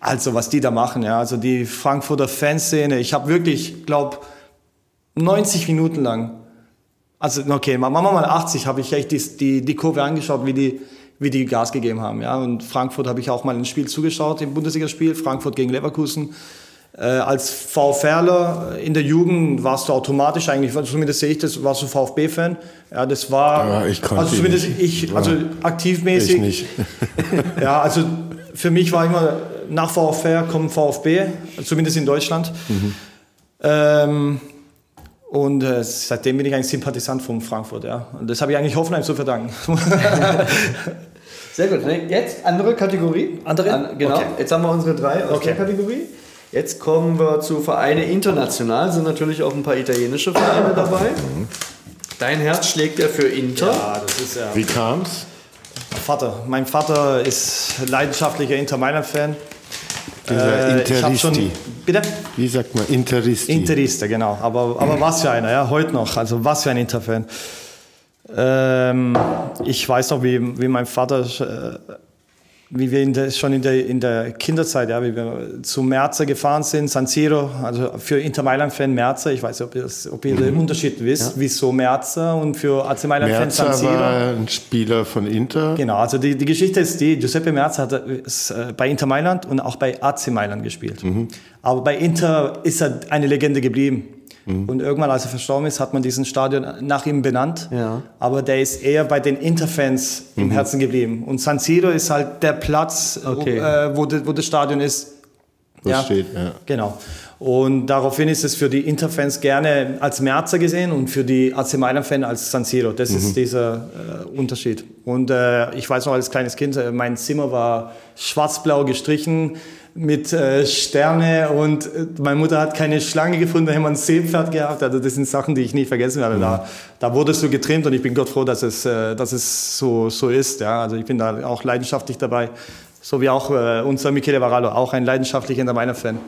Also was die da machen, ja, also die Frankfurter Fanszene. Ich habe wirklich, glaube 90 Minuten lang, also okay, machen wir mal 80, habe ich echt die, die, die Kurve angeschaut, wie die wie die Gas gegeben haben. Ja. Und Frankfurt habe ich auch mal ein Spiel zugeschaut, im Bundesligaspiel, Frankfurt gegen Leverkusen. Äh, als VfRler in der Jugend warst du automatisch eigentlich, zumindest sehe ich das, warst du VfB-Fan. Ja, das war, ja, ich konnte also zumindest nicht. ich, also aktivmäßig. Ich nicht. ja, also für mich war immer nach VfR kommt VfB, zumindest in Deutschland. Mhm. Ähm, und äh, seitdem bin ich eigentlich Sympathisant von Frankfurt. Ja. Und das habe ich eigentlich Hoffenheim zu verdanken. Sehr gut. Jetzt andere Kategorie. Andere? An, genau. Okay. Jetzt haben wir unsere drei aus Okay. der Kategorie. Jetzt kommen wir zu Vereine international. Sind natürlich auch ein paar italienische Vereine dabei. Dein Herz schlägt ja für Inter. Ja, das ist ja. Wie kam's? Vater. Mein Vater ist leidenschaftlicher Inter Mailand-Fan. Dieser ich hab schon, Interisti. bitte? Wie sagt man? Interisti. Interista, genau. Aber, aber was für einer, ja, heute noch. Also was für ein Inter-Fan. Ähm, ich weiß noch, wie, wie mein Vater, äh, wie wir in der, schon in der, in der Kinderzeit, ja, wie wir zu Merzer gefahren sind, San Siro, also für Inter Mailand-Fan Merzer, ich weiß nicht, ob ihr, das, ob ihr den Unterschied wisst, wieso Merzer und für AC Mailand-Fan San Merzer Siro. war ein Spieler von Inter. Genau, also die, die Geschichte ist die, Giuseppe Merz hat äh, bei Inter Mailand und auch bei AC Mailand gespielt. Aber bei Inter ist er eine Legende geblieben. Und irgendwann, als er verstorben ist, hat man diesen Stadion nach ihm benannt. Ja. Aber der ist eher bei den Inter-Fans im Herzen geblieben. Und San Siro ist halt der Platz, Okay. äh, wo, de, wo das Stadion ist. Wo steht, ja. Genau. Und daraufhin ist es für die Inter-Fans gerne als Merzer gesehen und für die AC Mailand-Fans als San Siro. Das ist dieser äh, Unterschied. Und äh, ich weiß noch als kleines Kind, äh, mein Zimmer war schwarz-blau gestrichen mit äh, Sterne und äh, meine Mutter hat keine Schlange gefunden, da haben wir ein Seepferd gehabt. Also das sind Sachen, die ich nie vergessen werde. Da, da wurdest du getrimmt und ich bin Gott froh, dass es, äh, dass es so, so ist. Ja? Also ich bin da auch leidenschaftlich dabei. So wie auch äh, unser Michele Varallo, auch ein leidenschaftlicher Inter Mailand-Fan.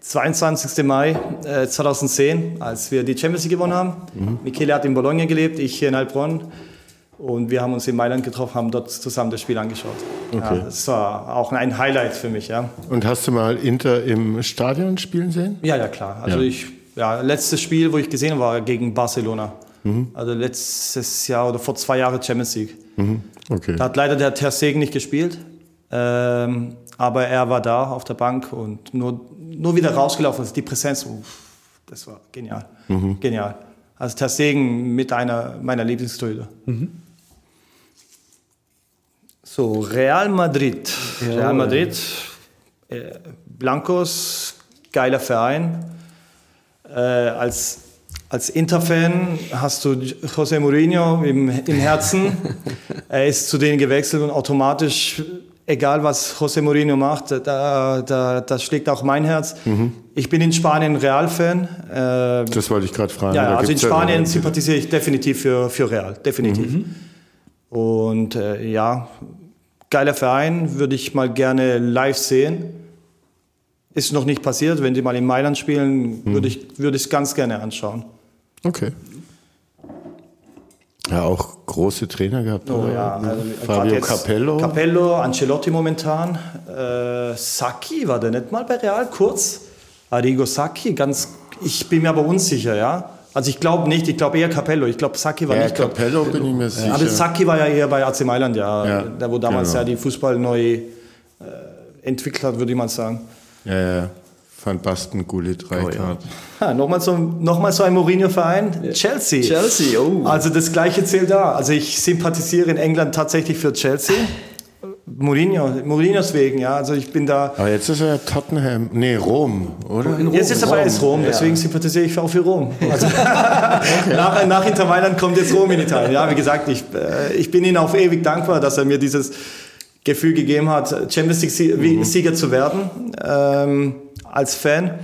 22. Mai äh, 2010, als wir die Champions League gewonnen haben. Michele hat in Bologna gelebt, ich hier in Heilbronn. Und wir haben uns in Mailand getroffen, haben dort zusammen das Spiel angeschaut. Ja, Okay. das war auch ein Highlight für mich. Ja, Und hast du mal Inter im Stadion spielen sehen? ja, ja klar. Also Ja. ich, ja, letztes Spiel, wo ich gesehen war gegen Barcelona. Also letztes Jahr oder vor zwei Jahren Champions League. Okay. Da hat leider der Ter Stegen nicht gespielt, ähm, aber er war da auf der Bank und nur, nur wieder rausgelaufen. Also die Präsenz, uff, das war genial, genial. Also Ter Stegen mit einer meiner Lieblingstorhüter. So Real Madrid, Real Madrid, äh, Blancos, geiler Verein. Äh, als als Inter-Fan hast du José Mourinho im, im Herzen. er ist zu denen gewechselt und automatisch, egal was José Mourinho macht, da, da, da schlägt auch mein Herz. Ich bin in Spanien Real-Fan. Äh, Das wollte ich gerade fragen. ja, Da also in ja- Spanien sympathisiere ich definitiv für, für Real, definitiv. Und äh, ja, geiler Verein, würde ich mal gerne live sehen. Ist noch nicht passiert, wenn die mal in Mailand spielen, würde ich würde ich es ganz gerne anschauen. Okay. Ja, auch große Trainer gehabt. Oh ja, also Fabio jetzt Capello. Capello, Ancelotti momentan. Äh, Sacchi war der nicht mal bei Real kurz. Arrigo Sacchi, ganz. Ich bin mir aber unsicher, ja. Also ich glaube nicht, ich glaube eher Capello. Ich glaube Sacchi war ja, nicht. Capello bin ich mir sicher. Aber Sacchi war ja eher bei AC Mailand, ja, Ja, da wo damals genau. ja die Fußball neu äh, entwickelt hat, würde ich mal sagen. ja, ja. Van Basten, Gullit, Oh Rijkaard. Ja, nochmal so, noch so ein Mourinho-Verein, Chelsea. Chelsea, oh. Also das Gleiche zählt da. Also ich sympathisiere in England tatsächlich für Chelsea. Mourinho, Mourinhos wegen, ja. Also ich bin da. Aber jetzt ist er ja Tottenham. Nee, Rom, oder? In Rom. Jetzt ist er bei AS Rom, deswegen sympathisiere ich auch für Rom. Also nach, nach Inter Mailand kommt jetzt Rom in Italien. Ja, wie gesagt, ich, äh, ich bin ihm auf ewig dankbar, dass er mir dieses Gefühl gegeben hat, Champions League-Sieger zu werden, ähm, als Fan.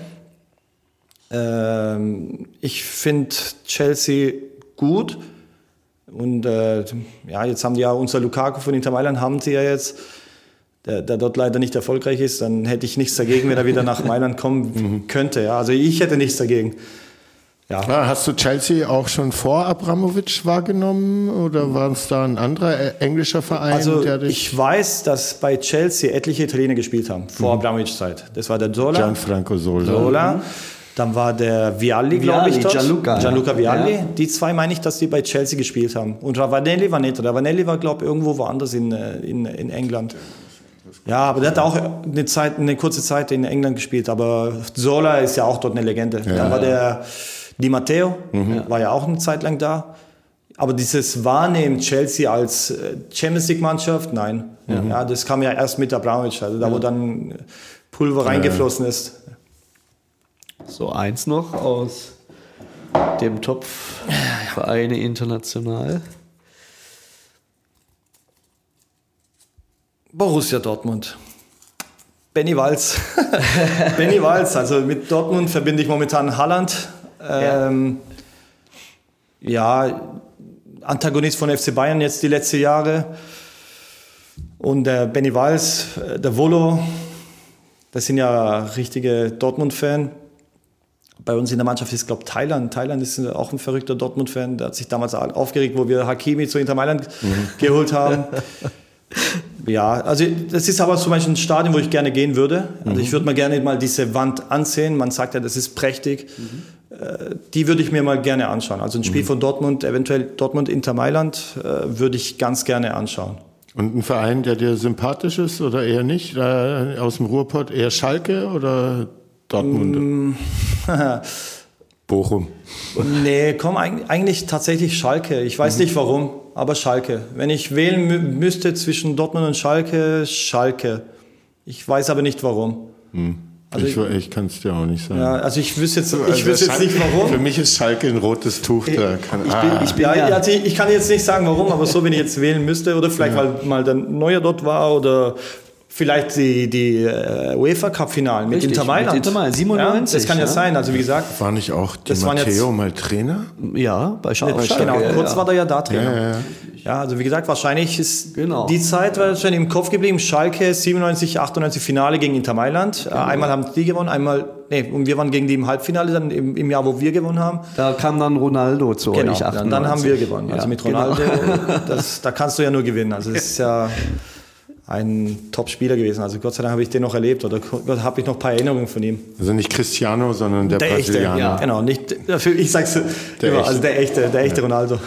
Ähm, ich finde Chelsea gut. Und äh, ja, jetzt haben die ja unser Lukaku von Inter Mailand, haben sie ja jetzt, der, der dort leider nicht erfolgreich ist, dann hätte ich nichts dagegen, wenn er wieder nach Mailand kommen könnte. Ja. Also ich hätte nichts dagegen. Ja. Ah, hast du Chelsea auch schon vor Abramovic wahrgenommen oder war es da ein anderer äh, englischer Verein, Also der dich... ich weiß, dass bei Chelsea etliche Italiener gespielt haben, vor Abramovic Zeit. Das war der Zola, Gianfranco Sola. Zola Dann war der Vialli, glaube ich, dort. Gianluca, Gianluca ja. Vialli. Ja. Die zwei meine ich, dass die bei Chelsea gespielt haben. Und Ravanelli war nicht. Der Ravanelli war, glaube ich, irgendwo woanders in, äh, in, in England. Ja, aber der hat auch eine, Zeit, eine kurze Zeit in England gespielt. Aber Zola ist ja auch dort eine Legende. Dann war der Di Matteo, war ja auch eine Zeit lang da. Aber dieses Wahrnehmen Chelsea als äh, Champions League Mannschaft, nein. Ja, das kam ja erst mit Abramovic, also da wo dann Pulver reingeflossen ist. So, eins noch aus dem Topf Vereine international. Borussia Dortmund. Benny Walz. Benny Walz, also mit Dortmund verbinde ich momentan Halland. Ähm, ja. Antagonist von FC Bayern jetzt die letzten Jahre. Und der Benny Walz, äh, der Volo, das sind ja richtige Dortmund-Fan. Bei uns in der Mannschaft ist, glaube ich, Thailand. Thailand ist auch ein verrückter Dortmund-Fan. Der hat sich damals aufgeregt, wo wir Hakimi zu Inter Mailand geholt haben. Ja, also das ist aber zum Beispiel ein Stadion, wo ich gerne gehen würde. Also ich würde mal gerne mal diese Wand ansehen. Man sagt ja, das ist prächtig. Äh, Die würde ich mir mal gerne anschauen. Also ein Spiel von Dortmund, eventuell Dortmund Inter Mailand, äh, würde ich ganz gerne anschauen. Und ein Verein, der dir sympathisch ist oder eher nicht? Äh, aus dem Ruhrpott eher Schalke oder Dortmund? Bochum. Nee, komm, eig- eigentlich tatsächlich Schalke. Ich weiß nicht warum, aber Schalke. Wenn ich wählen mü müsste zwischen Dortmund und Schalke, Schalke. Ich weiß aber nicht warum. Also ich ich kann es dir auch nicht sagen. Ja, also ich wüsste jetzt, ich Also wüsste jetzt nicht warum. Für mich ist Schalke ein rotes Tuch. Da kann, Ich bin, ah, ich bin Ja, ja, also ich, ich kann jetzt nicht sagen, warum, aber so, wenn ich jetzt wählen müsste, oder vielleicht, weil mal der Neuer dort war, oder vielleicht die, die äh, UEFA Cup Finalen mit Inter Mailand. mit Inter Mailand, 97, Ja, das kann ja, ja. sein, also wie gesagt. war nicht auch Di Das Matteo mal Trainer? ja, bei Schalke. Genau, ja, kurz ja. war der ja da Trainer. Ja, ja, ja. Ja, also wie gesagt, wahrscheinlich ist Genau. die Zeit wahrscheinlich im Kopf geblieben. Schalke 97, 98 Finale gegen Inter Mailand. Genau. Äh, Einmal haben die gewonnen, einmal, nee, und wir waren gegen die im Halbfinale dann im, im Jahr, wo wir gewonnen haben. Da kam dann Ronaldo zu Genau, euch. dann, dann haben wir 98. gewonnen. Also Ja, mit genau. Ronaldo, das, da kannst du ja nur gewinnen. Also es ist ja ein Top-Spieler gewesen. Also Gott sei Dank habe ich den noch erlebt oder habe ich noch ein paar Erinnerungen von ihm. Also nicht Cristiano, sondern der, Der echte, Brasilianer. ja. genau. Nicht, dafür, ich sag's Der immer, echte. also der echte, der echte Ronaldo.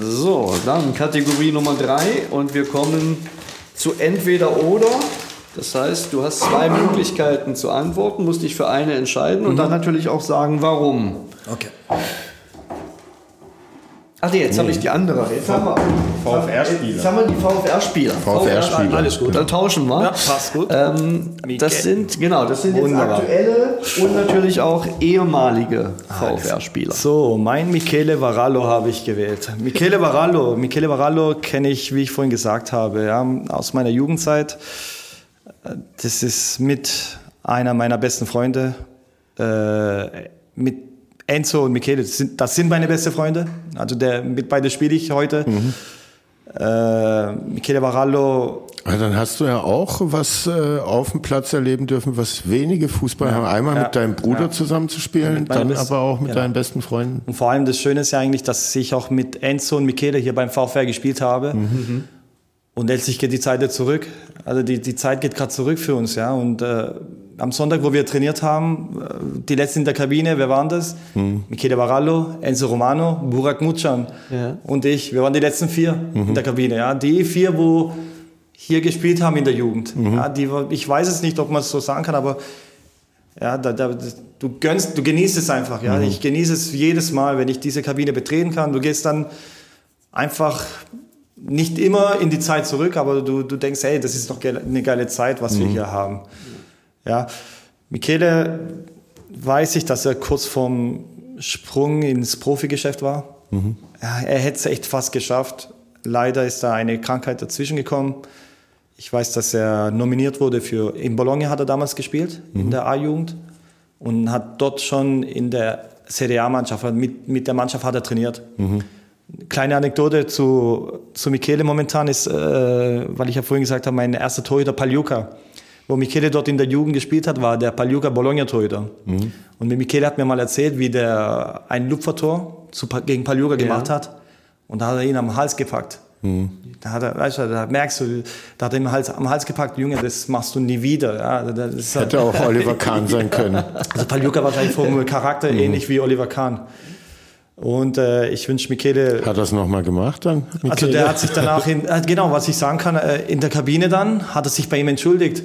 So, dann Kategorie Nummer drei und wir kommen zu entweder oder. Das heißt, du hast zwei Möglichkeiten zu antworten, musst dich für eine entscheiden und dann natürlich auch sagen, warum. Okay. Ach nee, jetzt habe ich die andere. Jetzt haben wir, VfR-Spieler. Jetzt haben wir die VfR-Spieler. VfR-Spieler. Alles gut, dann tauschen wir. Ja, passt gut. Ähm, das sind, genau, das sind jetzt aktuelle und natürlich auch ehemalige VfR-Spieler. So, mein Michele Varallo habe ich gewählt. Michele Varallo, Michele Varallo kenne ich, wie ich vorhin gesagt habe, ja, aus meiner Jugendzeit. Das ist mit einer meiner besten Freunde. Äh, mit Enzo und Michele, das sind, das sind meine besten Freunde. Also der, mit beide spiele ich heute. Äh, Michele Varallo, Ah, Dann hast du ja auch was äh, auf dem Platz erleben dürfen, was wenige Fußballer haben. Einmal Ja. mit deinem Bruder zusammen zu spielen, Mit meiner dann aber auch mit genau. deinen besten Freunden. Und vor allem das Schöne ist ja eigentlich, dass ich auch mit Enzo und Michele hier beim VfR gespielt habe. Und letztlich geht die Zeit jetzt zurück. Also die, die Zeit geht gerade zurück für uns, ja. Und äh, am Sonntag, wo wir trainiert haben, äh, die letzten in der Kabine, wer waren das? Michele Barallo, Enzo Romano, Burak Mucan Ja. und ich. Wir waren die letzten vier in der Kabine, ja. Die vier, wo hier gespielt haben in der Jugend. Ja, die, ich weiß es nicht, ob man es so sagen kann, aber ja, da, da, du gönnst, du genießt es einfach. Ja, ich genieße es jedes Mal, wenn ich diese Kabine betreten kann. Du gehst dann einfach nicht immer in die Zeit zurück, aber du, du denkst, hey, das ist doch eine geile Zeit, was wir hier haben. Ja, Michele weiß ich, dass er kurz vorm Sprung ins Profigeschäft war. Ja, er hätte es echt fast geschafft. Leider ist da eine Krankheit dazwischen gekommen. Ich weiß, dass er nominiert wurde für, in Bologna hat er damals gespielt, in der A-Jugend. Und hat dort schon in der Serie A-Mannschaft, mit, mit der Mannschaft hat er trainiert. Kleine Anekdote zu, zu Michele momentan ist, äh, weil ich ja vorhin gesagt habe, mein erster Torhüter Pagliuca. Wo Michele dort in der Jugend gespielt hat, war der Pagliuca Bologna Torhüter. Und mit Michele hat mir mal erzählt, wie der ein Lupfertor zu, gegen Pagliuca gemacht hat. Und da hat er ihn am Hals gepackt. Mhm. Da, hat er, weißt du, da merkst du, da hat er im Hals, am Hals gepackt, Junge, das machst du nie wieder. Ja, das Hätte auch Oliver Kahn sein können. Also Paljuka wahrscheinlich vom Charakter mhm. ähnlich wie Oliver Kahn. Und äh, ich wünsche Michele. Hat er es nochmal gemacht dann? Michele? Also der hat sich danach, in, äh, genau, was ich sagen kann, äh, in der Kabine dann hat er sich bei ihm entschuldigt.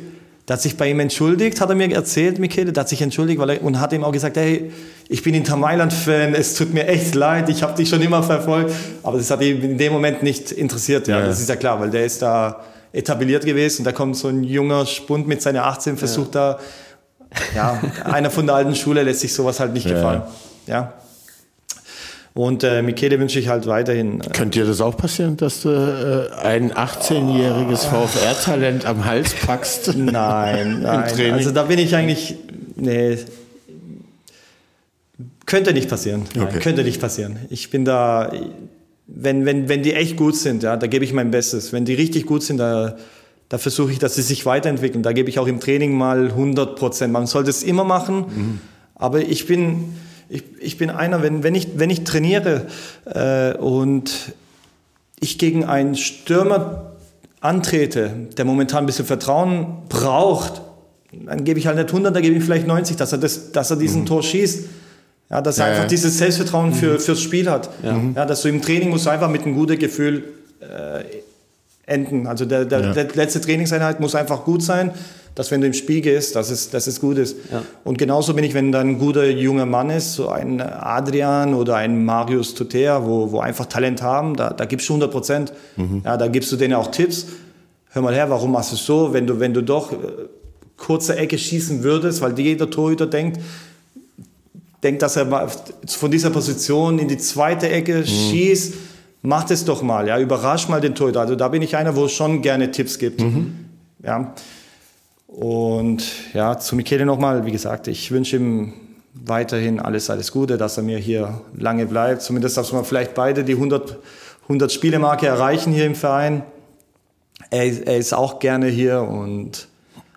Der hat sich bei ihm entschuldigt, hat er mir erzählt, Michele, der hat sich entschuldigt weil er, und hat ihm auch gesagt, hey, ich bin Inter Mailand-Fan, es tut mir echt leid, ich habe dich schon immer verfolgt. Aber das hat ihn in dem Moment nicht interessiert, ja, ja. das ist ja klar, weil der ist da etabliert gewesen und da kommt so ein junger Spund mit seiner 18, versucht ja. da, ja, einer von der alten Schule lässt sich sowas halt nicht gefallen. Ja. Und äh, Michele wünsche ich halt weiterhin. Äh, Könnte dir das auch passieren, dass du äh, ein 18-jähriges VfR-Talent am Hals packst? Nein, nein. Also da bin ich eigentlich. Nee. Könnte nicht passieren. Nein, okay. Könnte nicht passieren. Ich bin da. Wenn, wenn, wenn die echt gut sind, ja, da gebe ich mein Bestes. Wenn die richtig gut sind, da, da versuche ich, dass sie sich weiterentwickeln. Da gebe ich auch im Training mal 100 Prozent. Man sollte es immer machen, mhm. aber ich bin ich, ich bin einer, wenn, wenn, ich, wenn ich trainiere äh, und ich gegen einen Stürmer antrete, der momentan ein bisschen Vertrauen braucht, dann gebe ich halt nicht 100, dann gebe ich vielleicht 90, dass er, das, dass er diesen mhm. Tor schießt. Ja, dass er ja, einfach ja. dieses Selbstvertrauen für, mhm. fürs Spiel hat. Ja. ja. dass du im Training musst du einfach mit einem guten Gefühl äh, enden. Also der, der, der letzte Trainingseinheit muss einfach gut sein dass wenn du im Spiel gehst, dass es, dass es gut ist. Ja. Und genauso bin ich, wenn da ein guter junger Mann ist, so ein Adrian oder ein Marius Tutea, wo, wo einfach Talent haben, da, da gibst du 100 Prozent. Mhm. Ja, da gibst du denen auch Tipps. Hör mal her, warum machst du es so? Wenn du, wenn du doch äh, kurze Ecke schießen würdest, weil jeder Torhüter denkt, denkt, dass er von dieser Position in die zweite Ecke mhm. schießt, mach das doch mal, ja, überrasch mal den Torhüter. Also da bin ich einer, wo es schon gerne Tipps gibt. Mhm. Ja. Und ja, zu Michele nochmal, wie gesagt, ich wünsche ihm weiterhin alles, alles Gute, dass er mir hier lange bleibt. Zumindest, dass wir vielleicht beide die 100, 100 Spielemarke erreichen hier im Verein. Er, er, ist auch gerne hier und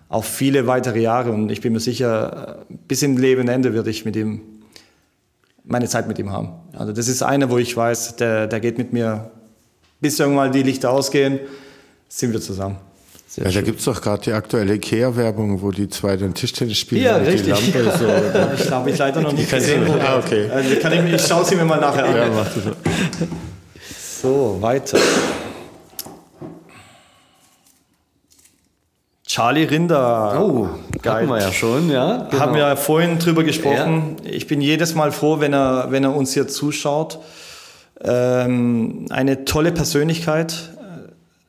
auch viele weitere Jahre. Und ich bin mir sicher, bis im Lebenende werde ich mit ihm meine Zeit mit ihm haben. Also das ist einer, wo ich weiß, der, der geht mit mir, bis irgendwann die Lichter ausgehen, sind wir zusammen. Sehr ja, schön. da gibt's doch gerade die aktuelle IKEA-Werbung, wo die zwei dann Tischtennis spielen. Ja, richtig. Die Lampe so, ich habe ich leider noch nicht gesehen. ah, okay. Also kann ich, ich schaue sie mir mal nachher an. Ja, mach das so. so, weiter. Charlie Rinder. Oh, geil. Hatten wir ja schon, ja. Genau. Haben wir ja vorhin drüber gesprochen. Ja. Ich bin jedes Mal froh, wenn er, wenn er uns hier zuschaut. Ähm, eine tolle Persönlichkeit,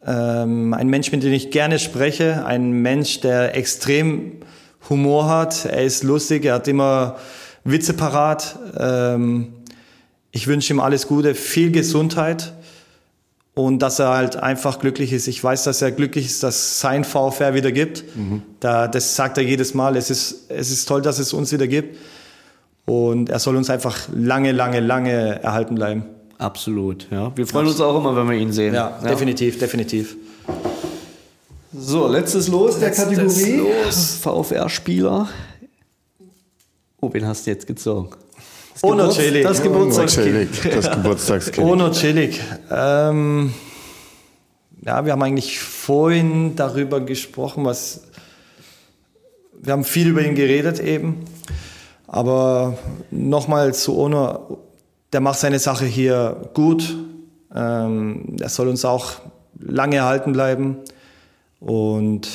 ähm, ein Mensch, mit dem ich gerne spreche, ein Mensch, der extrem Humor hat, er ist lustig, er hat immer Witze parat. Ähm, ich wünsche ihm alles Gute, viel Gesundheit und dass er halt einfach glücklich ist. Ich weiß, dass er glücklich ist, dass sein VfR wieder gibt. Mhm. Da, das sagt er jedes Mal. Es ist, es ist toll, dass es uns wieder gibt. Und er soll uns einfach lange, lange, lange erhalten bleiben. Absolut, ja. Wir freuen uns auch immer, wenn wir ihn sehen. Ja, ja. definitiv, definitiv. So, letztes Los der letztes Kategorie. Los. VfR-Spieler. Oh, wen hast du jetzt gezogen? Das Ono Celik. Das Geburtstagskind. Das Geburtstagskind. Ono Celik. Ähm, ja, wir haben eigentlich vorhin darüber gesprochen, was. Wir haben viel über ihn geredet eben. Aber nochmal zu Ono der macht seine Sache hier gut. Ähm, er soll uns auch lange erhalten bleiben. Und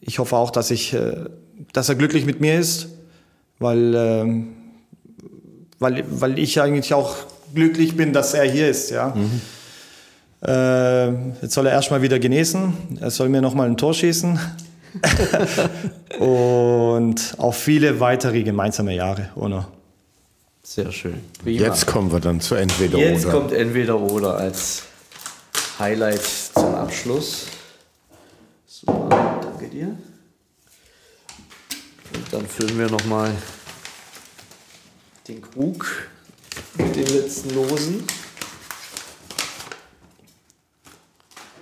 ich hoffe auch, dass, ich, äh, dass er glücklich mit mir ist, weil, ähm, weil, weil ich eigentlich auch glücklich bin, dass er hier ist. Ja. Mhm. Äh, jetzt soll er erstmal wieder genesen. Er soll mir nochmal ein Tor schießen. und auch viele weitere gemeinsame Jahre, Ono. Sehr schön. Prima. Jetzt kommen wir dann zu entweder Jetzt oder. Jetzt kommt entweder oder als Highlight zum Abschluss. Super, danke dir. Und dann füllen wir nochmal den Krug mit den letzten Losen.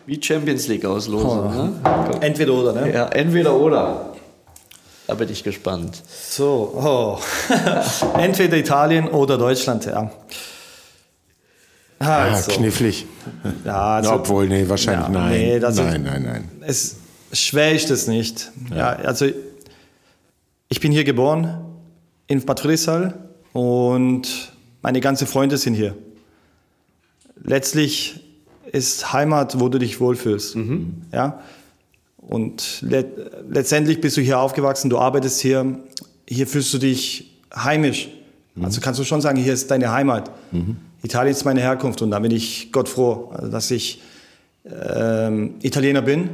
Wie Champions League auslosen. Oh. Ne? Entweder oder, ne? Ja, entweder oder. Da bin ich gespannt. So, oh. entweder Italien oder Deutschland, ja. Ah, Also, knifflig. ja, also, Obwohl, nee, wahrscheinlich Ja, nein. nee, das ist- nein, nein, nein. es schwer ist es nicht. Ja. also ich bin hier geboren in Bad und meine ganzen Freunde sind hier. Letztlich ist Heimat, wo du dich wohlfühlst. Ja? Und le letztendlich bist du hier aufgewachsen, du arbeitest hier, hier fühlst du dich heimisch. Also kannst du schon sagen, hier ist deine Heimat. Italien ist meine Herkunft und da bin ich Gott froh, dass ich ähm, Italiener bin,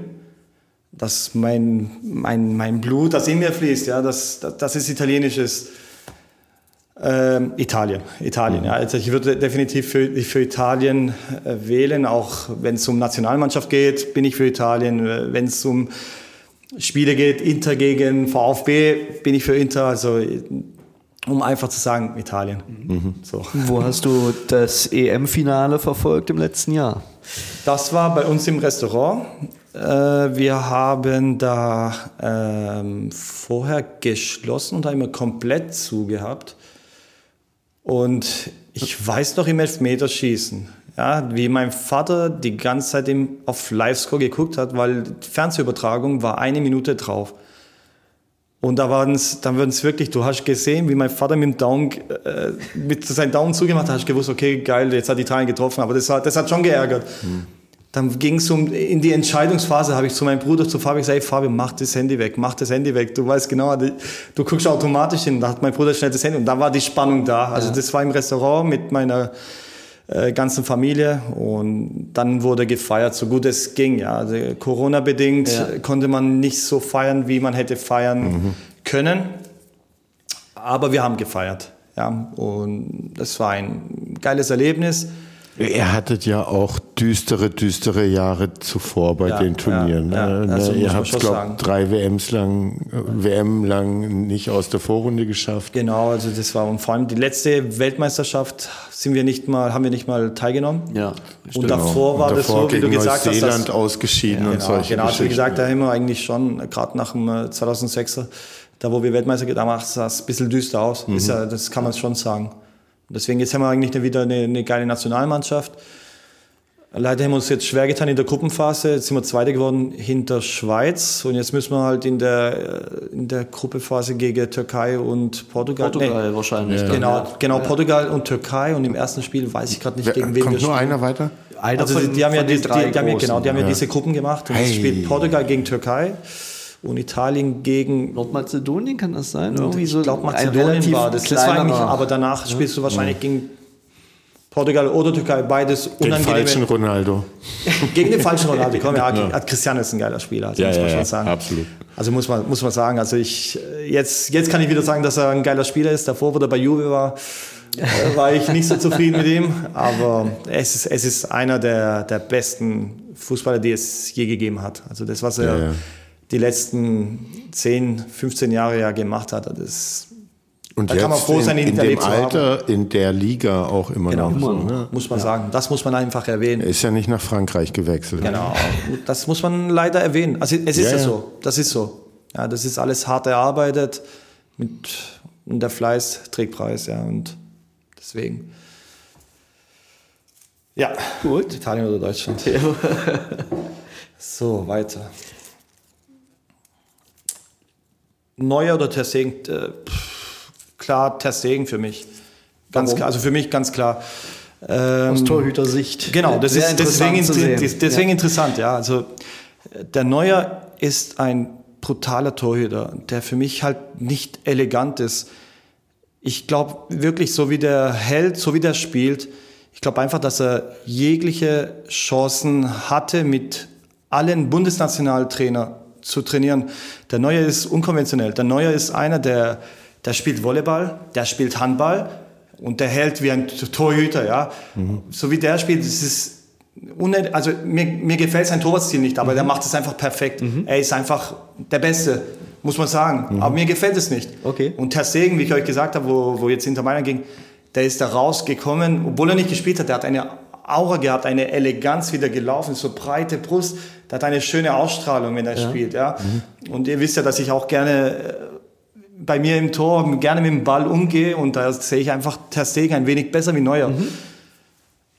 dass mein, mein, mein Blut, das in mir fließt, ja, dass, dass, dass es italienisch ist. Ähm, Italien, Italien. Ja. Also ich würde definitiv für, für Italien äh, wählen, auch wenn es um Nationalmannschaft geht, bin ich für Italien. Äh, Wenn es um Spiele geht, Inter gegen VfB, bin ich für Inter. Also um einfach zu sagen, Italien. So. Wo hast du das EM-Finale verfolgt im letzten Jahr? Das war bei uns im Restaurant. Äh, wir haben da ähm, vorher geschlossen und haben komplett zugehabt. Und ich weiß noch im Elfmeterschießen, ja, wie mein Vater die ganze Zeit im, auf Livescore geguckt hat, weil die Fernsehübertragung war eine Minute drauf. Und da waren es, dann waren es wirklich, du hast gesehen, wie mein Vater mit dem Daumen, äh, mit seinem Daumen zugemacht hat, hast gewusst, okay, geil, jetzt hat Italien getroffen, aber das hat, das hat schon geärgert. Dann ging es um, in die Entscheidungsphase, habe ich zu meinem Bruder, zu Fabi gesagt, hey Fabi, mach das Handy weg, mach das Handy weg. Du weißt genau, du, guckst automatisch hin. Da hat mein Bruder schnell das Handy und da war die Spannung da. Also das war im Restaurant mit meiner äh, ganzen Familie und dann wurde gefeiert, so gut es ging. Ja. Also Corona-bedingt Ja. konnte man nicht so feiern, wie man hätte feiern können. Aber wir haben gefeiert. Ja. Und das war ein geiles Erlebnis. Ihr hattet ja auch düstere, düstere Jahre zuvor bei Ja, den Turnieren. ja, ja, ne? also muss Ihr habt, schon glaube sagen. drei WMs lang, äh, WM lang nicht aus der Vorrunde geschafft. Genau, also das war und vor allem die letzte Weltmeisterschaft sind wir nicht mal, haben wir nicht mal teilgenommen. Ja, Und davor war Und das davor so, wie du gesagt hast. Neuseeland dass- ausgeschieden und Genau, solche genau also wie gesagt, da haben wir eigentlich schon, gerade nach dem äh, 2006er, da wo wir Weltmeister da sah es ein bisschen düster aus. Mhm. Ist ja, das kann man schon sagen. Und deswegen jetzt haben wir eigentlich wieder eine, eine geile Nationalmannschaft. Leider haben wir uns jetzt schwer getan in der Gruppenphase. Jetzt sind wir Zweite geworden hinter Schweiz. Und jetzt müssen wir halt in der, äh, in der Gruppenphase gegen Türkei und Portugal. Portugal Nee, wahrscheinlich. dann, Genau, ja. genau Portugal und Türkei. Und im ersten Spiel weiß ich gerade nicht, Wer, gegen wen kommt wir nur spielen. einer weiter? Einer Also von, die, die haben ja, die, die, drei die haben ja, genau, die haben ja, Ja. diese Gruppen gemacht und Hey. es spielt Portugal gegen Türkei und Italien gegen Nordmazedonien kann das sein? Irgendwie ich so glaube ein Mazedonien war das. Das war aber danach spielst du wahrscheinlich gegen Portugal oder Türkei, beides Den falschen. Ronaldo. Gegen den falschen Ronaldo. Komm, ja, hat Cristiano ist ein geiler Spieler, also Ja, muss man ja, schon ja, sagen. absolut. Also muss man, muss man sagen, also ich, jetzt, jetzt kann ich wieder sagen, dass er ein geiler Spieler ist. Davor, wo er bei Juve war, war ich nicht so zufrieden mit ihm. Aber es ist, es ist einer der, der besten Fußballer, die es je gegeben hat. Also das, was er Ja, ja. Die letzten 10, 15 Jahre ja gemacht hat, das Und Da jetzt kann man froh sein, in, ihn in dem erlebt zu haben. Alter, in der Liga auch immer genau, noch so. Ne? muss man sagen. Das muss man einfach erwähnen. Er ist ja nicht nach Frankreich gewechselt. Genau, das muss man leider erwähnen. Also es ist Ja, ja, ja. so, das ist so. Ja, das ist alles hart erarbeitet mit und der Fleiß trägt Preis, ja und deswegen. Ja, Gut. Italien oder Deutschland. So weiter. Neuer oder Ter Stegen? Äh, klar, Ter Stegen für mich. Ganz Warum? klar, also für mich ganz klar. Ähm, Aus Torhüter-Sicht. Genau, das Sehr ist deswegen, deswegen Ja. interessant, ja. Also der Neuer ist ein brutaler Torhüter, der für mich halt nicht elegant ist. Ich glaube wirklich, so wie der hält, so wie der spielt, ich glaube einfach, dass er jegliche Chancen hatte, mit allen Bundesnationaltrainer zu trainieren. Der Neuer ist unkonventionell. Der Neuer ist einer, der, der spielt Volleyball, der spielt Handball und der hält wie ein Torhüter, ja. So wie der spielt, das ist also mir, mir gefällt sein Torwartstil nicht, aber der macht es einfach perfekt. Er ist einfach der Beste, muss man sagen. Aber mir gefällt es nicht. Okay. Und Ter Stegen, wie ich euch gesagt habe, wo, wo jetzt hinter Mailand ging, der ist da rausgekommen, obwohl er nicht gespielt hat, der hat eine Aura gehabt, eine Eleganz wieder gelaufen, so breite Brust, der hat eine schöne Ausstrahlung, wenn er spielt. Ja. Und ihr wisst ja, dass ich auch gerne äh, bei mir im Tor gerne mit dem Ball umgehe und da sehe ich einfach Ter Stegen ein wenig besser wie Neuer.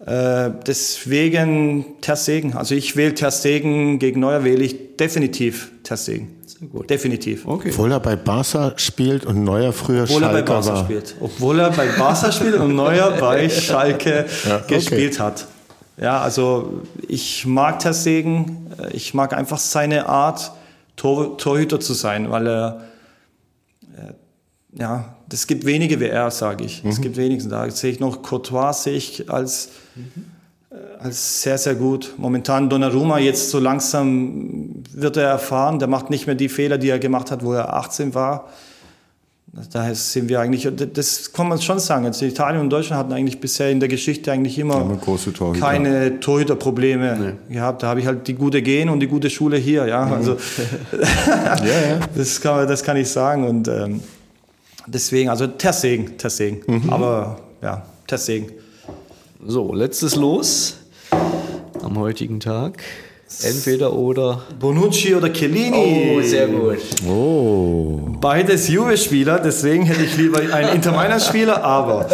Äh, deswegen Ter Stegen. Also ich wähle Ter Stegen gegen Neuer wähle ich definitiv Ter Stegen. Definitiv. Okay. Obwohl er bei Barca spielt und Neuer früher Obwohl Schalke er bei Barca war. spielt. Obwohl er bei Barca spielt und Neuer bei Schalke ja, okay. gespielt hat. Ja, also ich mag Ter Stegen. Ich mag einfach seine Art, Tor, Torhüter zu sein, weil er äh, ja, es gibt wenige wie er, sage ich. Es mhm. gibt wenige. Da sehe ich noch Courtois sehe ich als, mhm. Als sehr, sehr gut. Momentan Donnarumma, jetzt so langsam wird er erfahren. Der macht nicht mehr die Fehler, die er gemacht hat, wo er 18 war. Daher sind wir eigentlich, das kann man schon sagen. Also Italien und Deutschland hatten eigentlich bisher in der Geschichte eigentlich immer, Torhüter. keine Torhüterprobleme nee. gehabt. Da habe ich halt die gute Gen und die gute Schule hier. Ja, mhm. also ja, ja. Das, kann, das kann ich sagen. Und ähm, Deswegen, also Tersegen, Tersegen. Mhm. Aber ja, Tersegen. So, letztes Los am heutigen Tag. Entweder oder. Bonucci oder Chiellini. Oh, sehr gut. Oh. Beides Juve-Spieler, deswegen hätte ich lieber einen Inter Mailand-Spieler, aber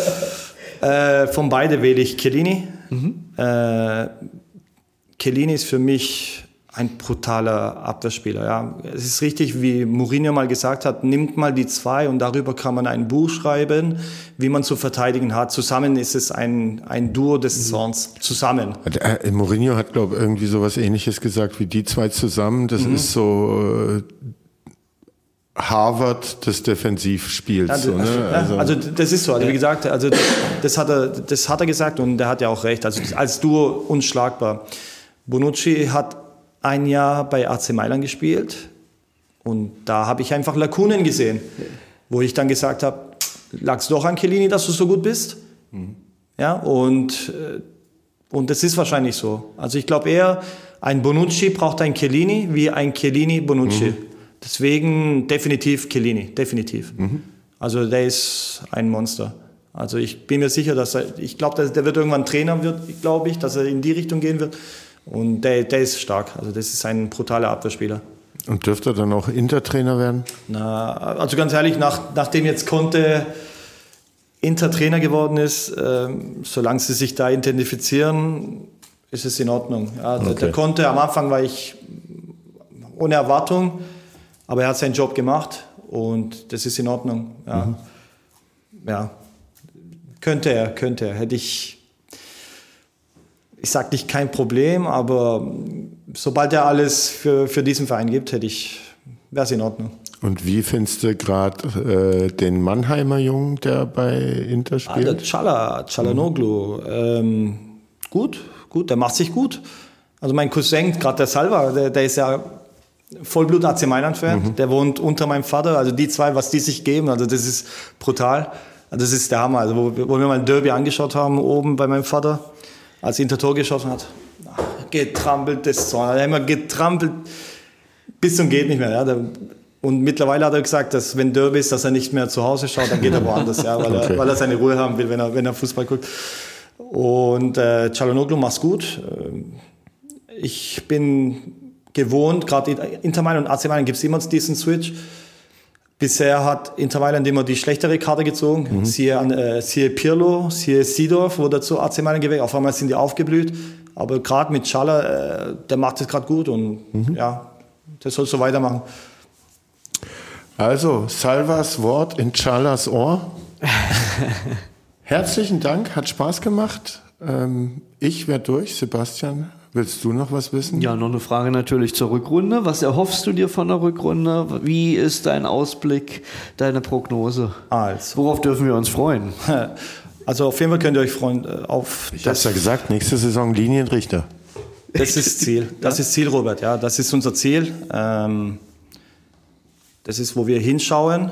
äh, von beide wähle ich Chiellini. Mhm. Äh, Chiellini ist für mich ein brutaler Abwehrspieler. Ja. Es ist richtig, wie Mourinho mal gesagt hat, nimmt mal die zwei und darüber kann man ein Buch schreiben, wie man zu verteidigen hat. Zusammen ist es ein, ein Duo des mhm. Zorns. Zusammen. Äh, Mourinho hat, glaube ich, irgendwie sowas ähnliches gesagt wie die zwei zusammen. Das mhm. ist so... Äh, Harvard des Defensivspiels. Ja, so, ne? also, also, das ist so. Also wie gesagt, also das hat er, das hat er gesagt und der hat ja auch recht. Also als Duo unschlagbar. Bonucci hat ein Jahr bei AC Mailand gespielt und da habe ich einfach Lakunen gesehen, wo ich dann gesagt habe, lag es doch an Chiellini, dass du so gut bist? Mhm. Ja, und, äh, und das ist wahrscheinlich so. Also ich glaube eher, ein Bonucci braucht ein Chiellini wie ein Chiellini Bonucci. Mhm. Deswegen definitiv Chiellini, definitiv. Mhm. Also der ist ein Monster. Also ich bin mir sicher, dass er, ich glaube, der wird irgendwann Trainer wird, glaube ich, dass er in die Richtung gehen wird. Und der, der ist stark. Also das ist ein brutaler Abwehrspieler. Und dürfte er dann auch Intertrainer werden? Na, also ganz ehrlich, nach, nachdem jetzt Conte Intertrainer geworden ist, äh, solange sie sich da identifizieren, ist es in Ordnung. Ja, okay. der, Conte, am Anfang war ich ohne Erwartung, aber er hat seinen Job gemacht und das ist in Ordnung. Ja, mhm. ja. könnte er, könnte er. Hätte ich ich sage nicht kein Problem, aber sobald er alles für, für diesen Verein gibt, hätte ich, wäre es in Ordnung. Und wie findest du gerade äh, den Mannheimer Jungen, der bei Inter spielt? Ah, der Chala, Chalanoglu. Mhm. Ähm, gut, gut, der macht sich gut. Also mein Cousin, gerade der Salva, der, der, ist ja Vollblut AC Mailand-Fan. Mhm. Der wohnt unter meinem Vater. Also die zwei, was die sich geben, also das ist brutal. Also das ist der Hammer. Also wo, wo wir mal ein Derby angeschaut haben, oben bei meinem Vater als Inter Tor geschossen hat, getrampelt das Zorn. Er hat immer getrampelt bis zum geht nicht mehr. Ja. Und mittlerweile hat er gesagt, dass wenn Derby ist, dass er nicht mehr zu Hause schaut, dann geht er woanders, ja, weil, okay. er, weil er seine Ruhe haben will, wenn er, wenn er Fußball guckt. Und äh, Çalhanoğlu macht's gut. Ich bin gewohnt, gerade Inter Mailand und AC Mailand gibt es immer diesen Switch. Bisher hat Inter Mailand immer die schlechtere Karte gezogen. Mhm. Siehe, äh, siehe Pirlo, siehe Sidorf, wo dazu AC Mailand gewählt. Auf einmal sind die aufgeblüht. Aber gerade mit Schaller, äh, der macht es gerade gut und mhm. ja, der soll so weitermachen. Also, Salvas Wort in Chalas Ohr. Herzlichen Dank, hat Spaß gemacht. Ähm, ich werde durch, Sebastian. Willst du noch was wissen? Ja, noch eine Frage natürlich zur Rückrunde. Was erhoffst du dir von der Rückrunde? Wie ist dein Ausblick, deine Prognose? Also. Worauf dürfen wir uns freuen? Also auf jeden Fall könnt ihr euch freuen äh, auf. Ich habe ja gesagt, nächste Saison Linienrichter. Das ist Ziel. Das ist Ziel, Robert. Ja, das ist unser Ziel. Ähm, das ist, wo wir hinschauen.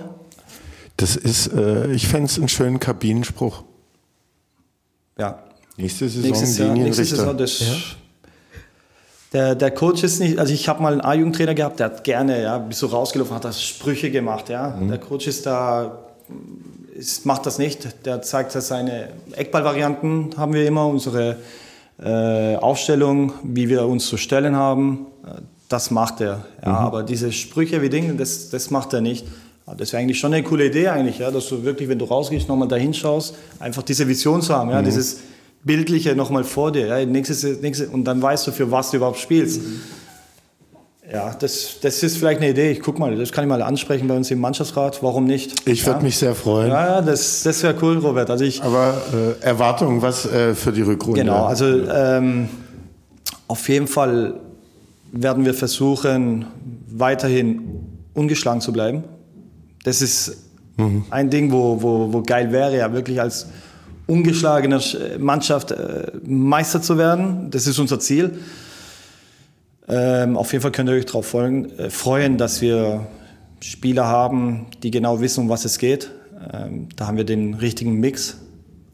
Das ist, äh, ich fände es einen schönen Kabinenspruch. Ja. Nächste Saison Nächstes Jahr, Linienrichter. Nächste Saison, das, ja. Der, der Coach ist nicht, also ich habe mal einen A-Jugendtrainer gehabt, der hat gerne, ja, so rausgelaufen, hat das Sprüche gemacht, ja. Mhm. Der Coach ist da, ist, macht das nicht. Der zeigt dass seine Eckballvarianten haben wir immer, unsere äh, Aufstellung, wie wir uns zu stellen haben. Das macht er. Ja. Mhm. Aber diese Sprüche wie Dinge, das, das macht er nicht. Das wäre eigentlich schon eine coole Idee eigentlich, ja, dass du wirklich, wenn du rausgehst, nochmal da hinschaust, einfach diese Vision zu haben, ja, mhm. dieses Bildliche nochmal vor dir. Ja, nächstes, nächstes, und dann weißt du, für was du überhaupt spielst. Mhm. Ja, das, das ist vielleicht eine Idee. Ich guck mal, das kann ich mal ansprechen bei uns im Mannschaftsrat. Warum nicht? Ich würde ja. mich sehr freuen. Ja, das, das wäre cool, Robert. Also ich, Aber äh, Erwartungen, was äh, für die Rückrunde? Genau, also ähm, auf jeden Fall werden wir versuchen, weiterhin ungeschlagen zu bleiben. Das ist mhm. ein Ding, wo, wo, wo geil wäre, ja wirklich als ungeschlagene Mannschaft äh, Meister zu werden. Das ist unser Ziel. Ähm, auf jeden Fall könnt ihr euch darauf äh, freuen, dass wir Spieler haben, die genau wissen, um was es geht. Ähm, da haben wir den richtigen Mix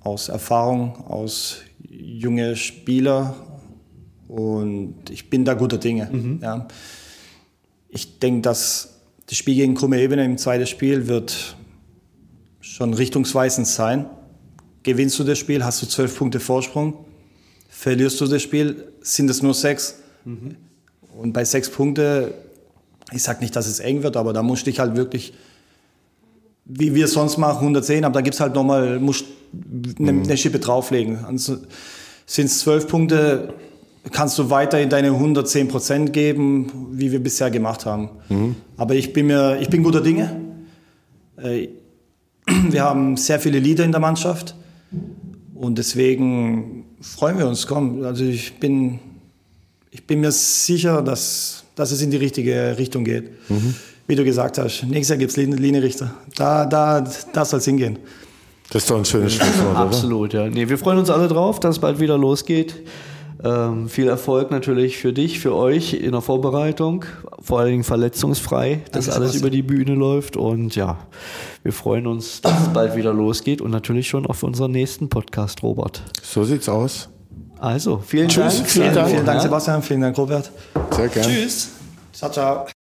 aus Erfahrung, aus junge Spieler und ich bin da guter Dinge. Mhm. Ja. Ich denke, dass das Spiel gegen Krumme Ebene im zweiten Spiel wird schon richtungsweisend sein. Gewinnst du das Spiel, hast du zwölf Punkte Vorsprung. Verlierst du das Spiel, sind es nur sechs. Mhm. Und bei sechs Punkte, ich sage nicht, dass es eng wird, aber da musst du dich halt wirklich, wie wir es sonst machen, 110, aber da gibt es halt nochmal, musst eine, mhm. eine Schippe drauflegen. Sind es zwölf Punkte, kannst du weiterhin deine 110 Prozent geben, wie wir bisher gemacht haben. Mhm. Aber ich bin mir, ich bin guter Dinge. Äh, wir haben sehr viele Lieder in der Mannschaft und deswegen freuen wir uns. Komm, also ich bin ich bin mir sicher, dass, dass es in die richtige Richtung geht. Mhm. Wie du gesagt hast, nächstes Jahr gibt es Linienrichter. Da, da, da soll es hingehen. Das ist doch ein schönes Schlusswort, Absolut, ja. Nee, wir freuen uns alle drauf, dass es bald wieder losgeht. Ähm, viel Erfolg natürlich für dich, für euch in der Vorbereitung. Vor allen Dingen verletzungsfrei, dass Danke, alles über die Bühne läuft. Und ja, wir freuen uns, dass es bald wieder losgeht und natürlich schon auf unseren nächsten Podcast, Robert. So sieht's aus. Also, vielen Tschüss, Dank. Vielen Dank, vielen Dank Sebastian, vielen Dank, Robert. Sehr gerne. Tschüss. Ciao, ciao.